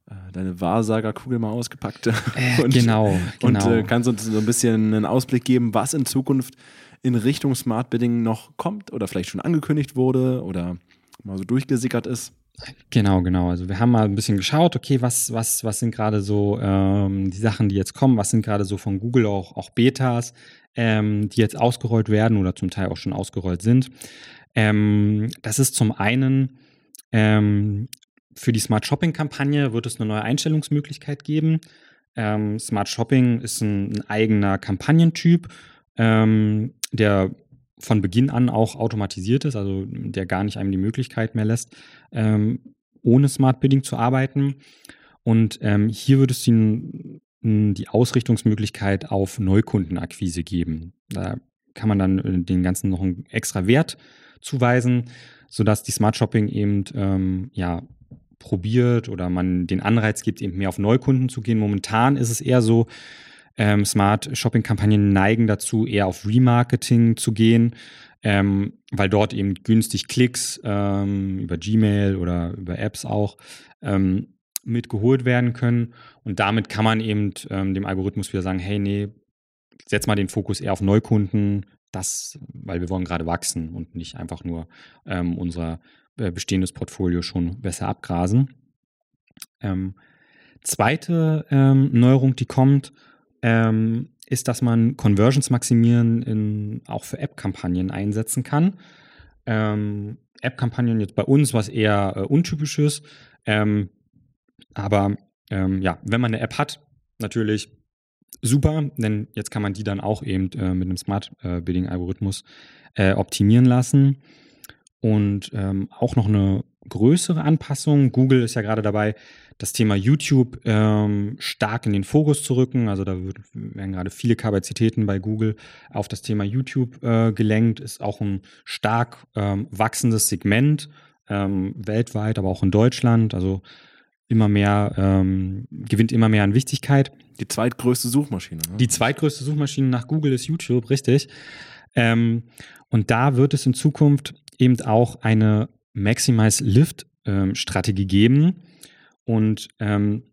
Äh, deine Wahrsagerkugel mal ausgepackt? Äh, und, genau, genau. Und äh, kannst uns so ein bisschen einen Ausblick geben, was in Zukunft in Richtung Smart Bidding noch kommt oder vielleicht schon angekündigt wurde oder mal so durchgesickert ist? Genau, genau. Also wir haben mal ein bisschen geschaut, okay, was, was, was sind gerade so ähm, die Sachen, die jetzt kommen, was sind gerade so von Google auch, auch Betas, ähm, die jetzt ausgerollt werden oder zum Teil auch schon ausgerollt sind. Ähm, das ist zum einen ähm, für die Smart Shopping Kampagne wird es eine neue Einstellungsmöglichkeit geben. Ähm, Smart Shopping ist ein, ein eigener Kampagnentyp, ähm, der von Beginn an auch automatisiert ist, also der gar nicht einem die Möglichkeit mehr lässt, ähm, ohne Smart Bidding zu arbeiten. Und ähm, hier wird es die, die Ausrichtungsmöglichkeit auf Neukundenakquise geben. Da kann man dann äh, den ganzen noch einen extra Wert zuweisen, sodass die Smart Shopping eben ähm, ja, probiert oder man den Anreiz gibt, eben mehr auf Neukunden zu gehen. Momentan ist es eher so, ähm, Smart Shopping Kampagnen neigen dazu, eher auf Remarketing zu gehen, ähm, weil dort eben günstig Klicks ähm, über Gmail oder über Apps auch ähm, mitgeholt werden können. Und damit kann man eben ähm, dem Algorithmus wieder sagen, hey, nee, setz mal den Fokus eher auf Neukunden, das, weil wir wollen gerade wachsen und nicht einfach nur ähm, unser äh, bestehendes Portfolio schon besser abgrasen. Zweite Neuerung, die kommt, ähm, ist, dass man Conversions maximieren in, auch für App-Kampagnen einsetzen kann. Ähm, App-Kampagnen jetzt bei uns, was eher äh, untypisches, ähm, aber ähm, ja, wenn man eine App hat, natürlich super, denn jetzt kann man die dann auch eben äh, mit einem Smart äh, Bidding Algorithmus äh, optimieren lassen. Und ähm, auch noch eine größere Anpassung. Google ist ja gerade dabei, das Thema YouTube ähm, stark in den Fokus zu rücken. Also da wird, werden gerade viele Kapazitäten bei Google auf das Thema YouTube äh, gelenkt. Ist auch ein stark ähm, wachsendes Segment ähm, weltweit, aber auch in Deutschland. Also immer mehr, ähm, gewinnt immer mehr an Wichtigkeit. Die zweitgrößte Suchmaschine. Ne? Die zweitgrößte Suchmaschine nach Google ist YouTube, richtig. Ähm, und da wird es in Zukunft eben auch eine Maximize Lift ähm, Strategie geben. Und ähm,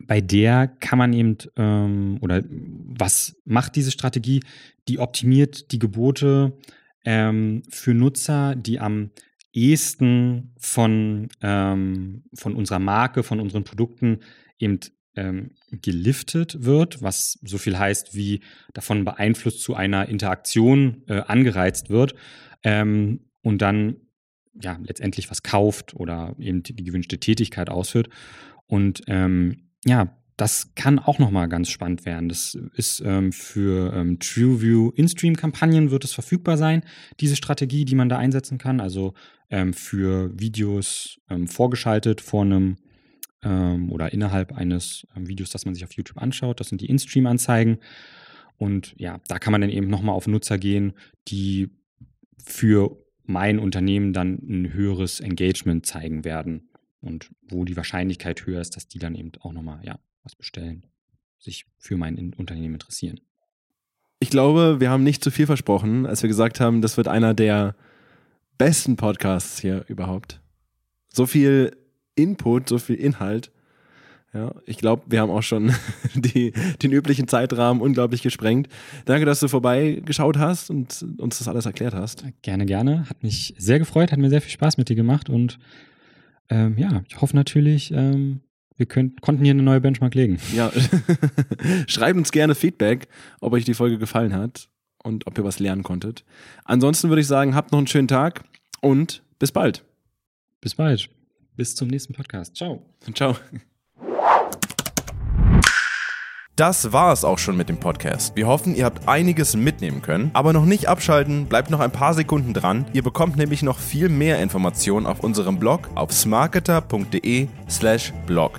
bei der kann man eben, ähm, oder was macht diese Strategie? Die optimiert die Gebote ähm, für Nutzer, die am ehesten von, ähm, von unserer Marke, von unseren Produkten eben ähm, geliftet wird, was so viel heißt, wie davon beeinflusst zu einer Interaktion äh, angereizt wird ähm, und dann ja letztendlich was kauft oder eben die, gewünschte Tätigkeit ausführt. Und ähm, ja, das kann auch nochmal ganz spannend werden. Das ist ähm, für ähm, TrueView In-Stream-Kampagnen wird es verfügbar sein, diese Strategie, die man da einsetzen kann. Also ähm, für Videos ähm, vorgeschaltet vor einem ähm, oder innerhalb eines ähm, Videos, das man sich auf YouTube anschaut. Das sind die In-Stream-Anzeigen. Und ja, da kann man dann eben nochmal auf Nutzer gehen, die für mein Unternehmen dann ein höheres Engagement zeigen werden und wo die Wahrscheinlichkeit höher ist, dass die dann eben auch nochmal ja, was bestellen, sich für mein Unternehmen interessieren. Ich glaube, wir haben nicht zu viel versprochen, als wir gesagt haben, das wird einer der besten Podcasts hier überhaupt. So viel Input, so viel Inhalt. Ja, ich glaube, wir haben auch schon die, den üblichen Zeitrahmen unglaublich gesprengt. Danke, dass du vorbeigeschaut hast und uns das alles erklärt hast. Gerne, gerne. Hat mich sehr gefreut, hat mir sehr viel Spaß mit dir gemacht und ähm, ja, ich hoffe natürlich, ähm, wir könnt, konnten hier eine neue Benchmark legen. Ja, schreibt uns gerne Feedback, ob euch die Folge gefallen hat und ob ihr was lernen konntet. Ansonsten würde ich sagen, habt noch einen schönen Tag und bis bald. Bis bald. Bis zum nächsten Podcast. Ciao. Ciao. Das war es auch schon mit dem Podcast. Wir hoffen, ihr habt einiges mitnehmen können. Aber noch nicht abschalten, bleibt noch ein paar Sekunden dran. Ihr bekommt nämlich noch viel mehr Informationen auf unserem Blog auf smarketer.de/slash blog.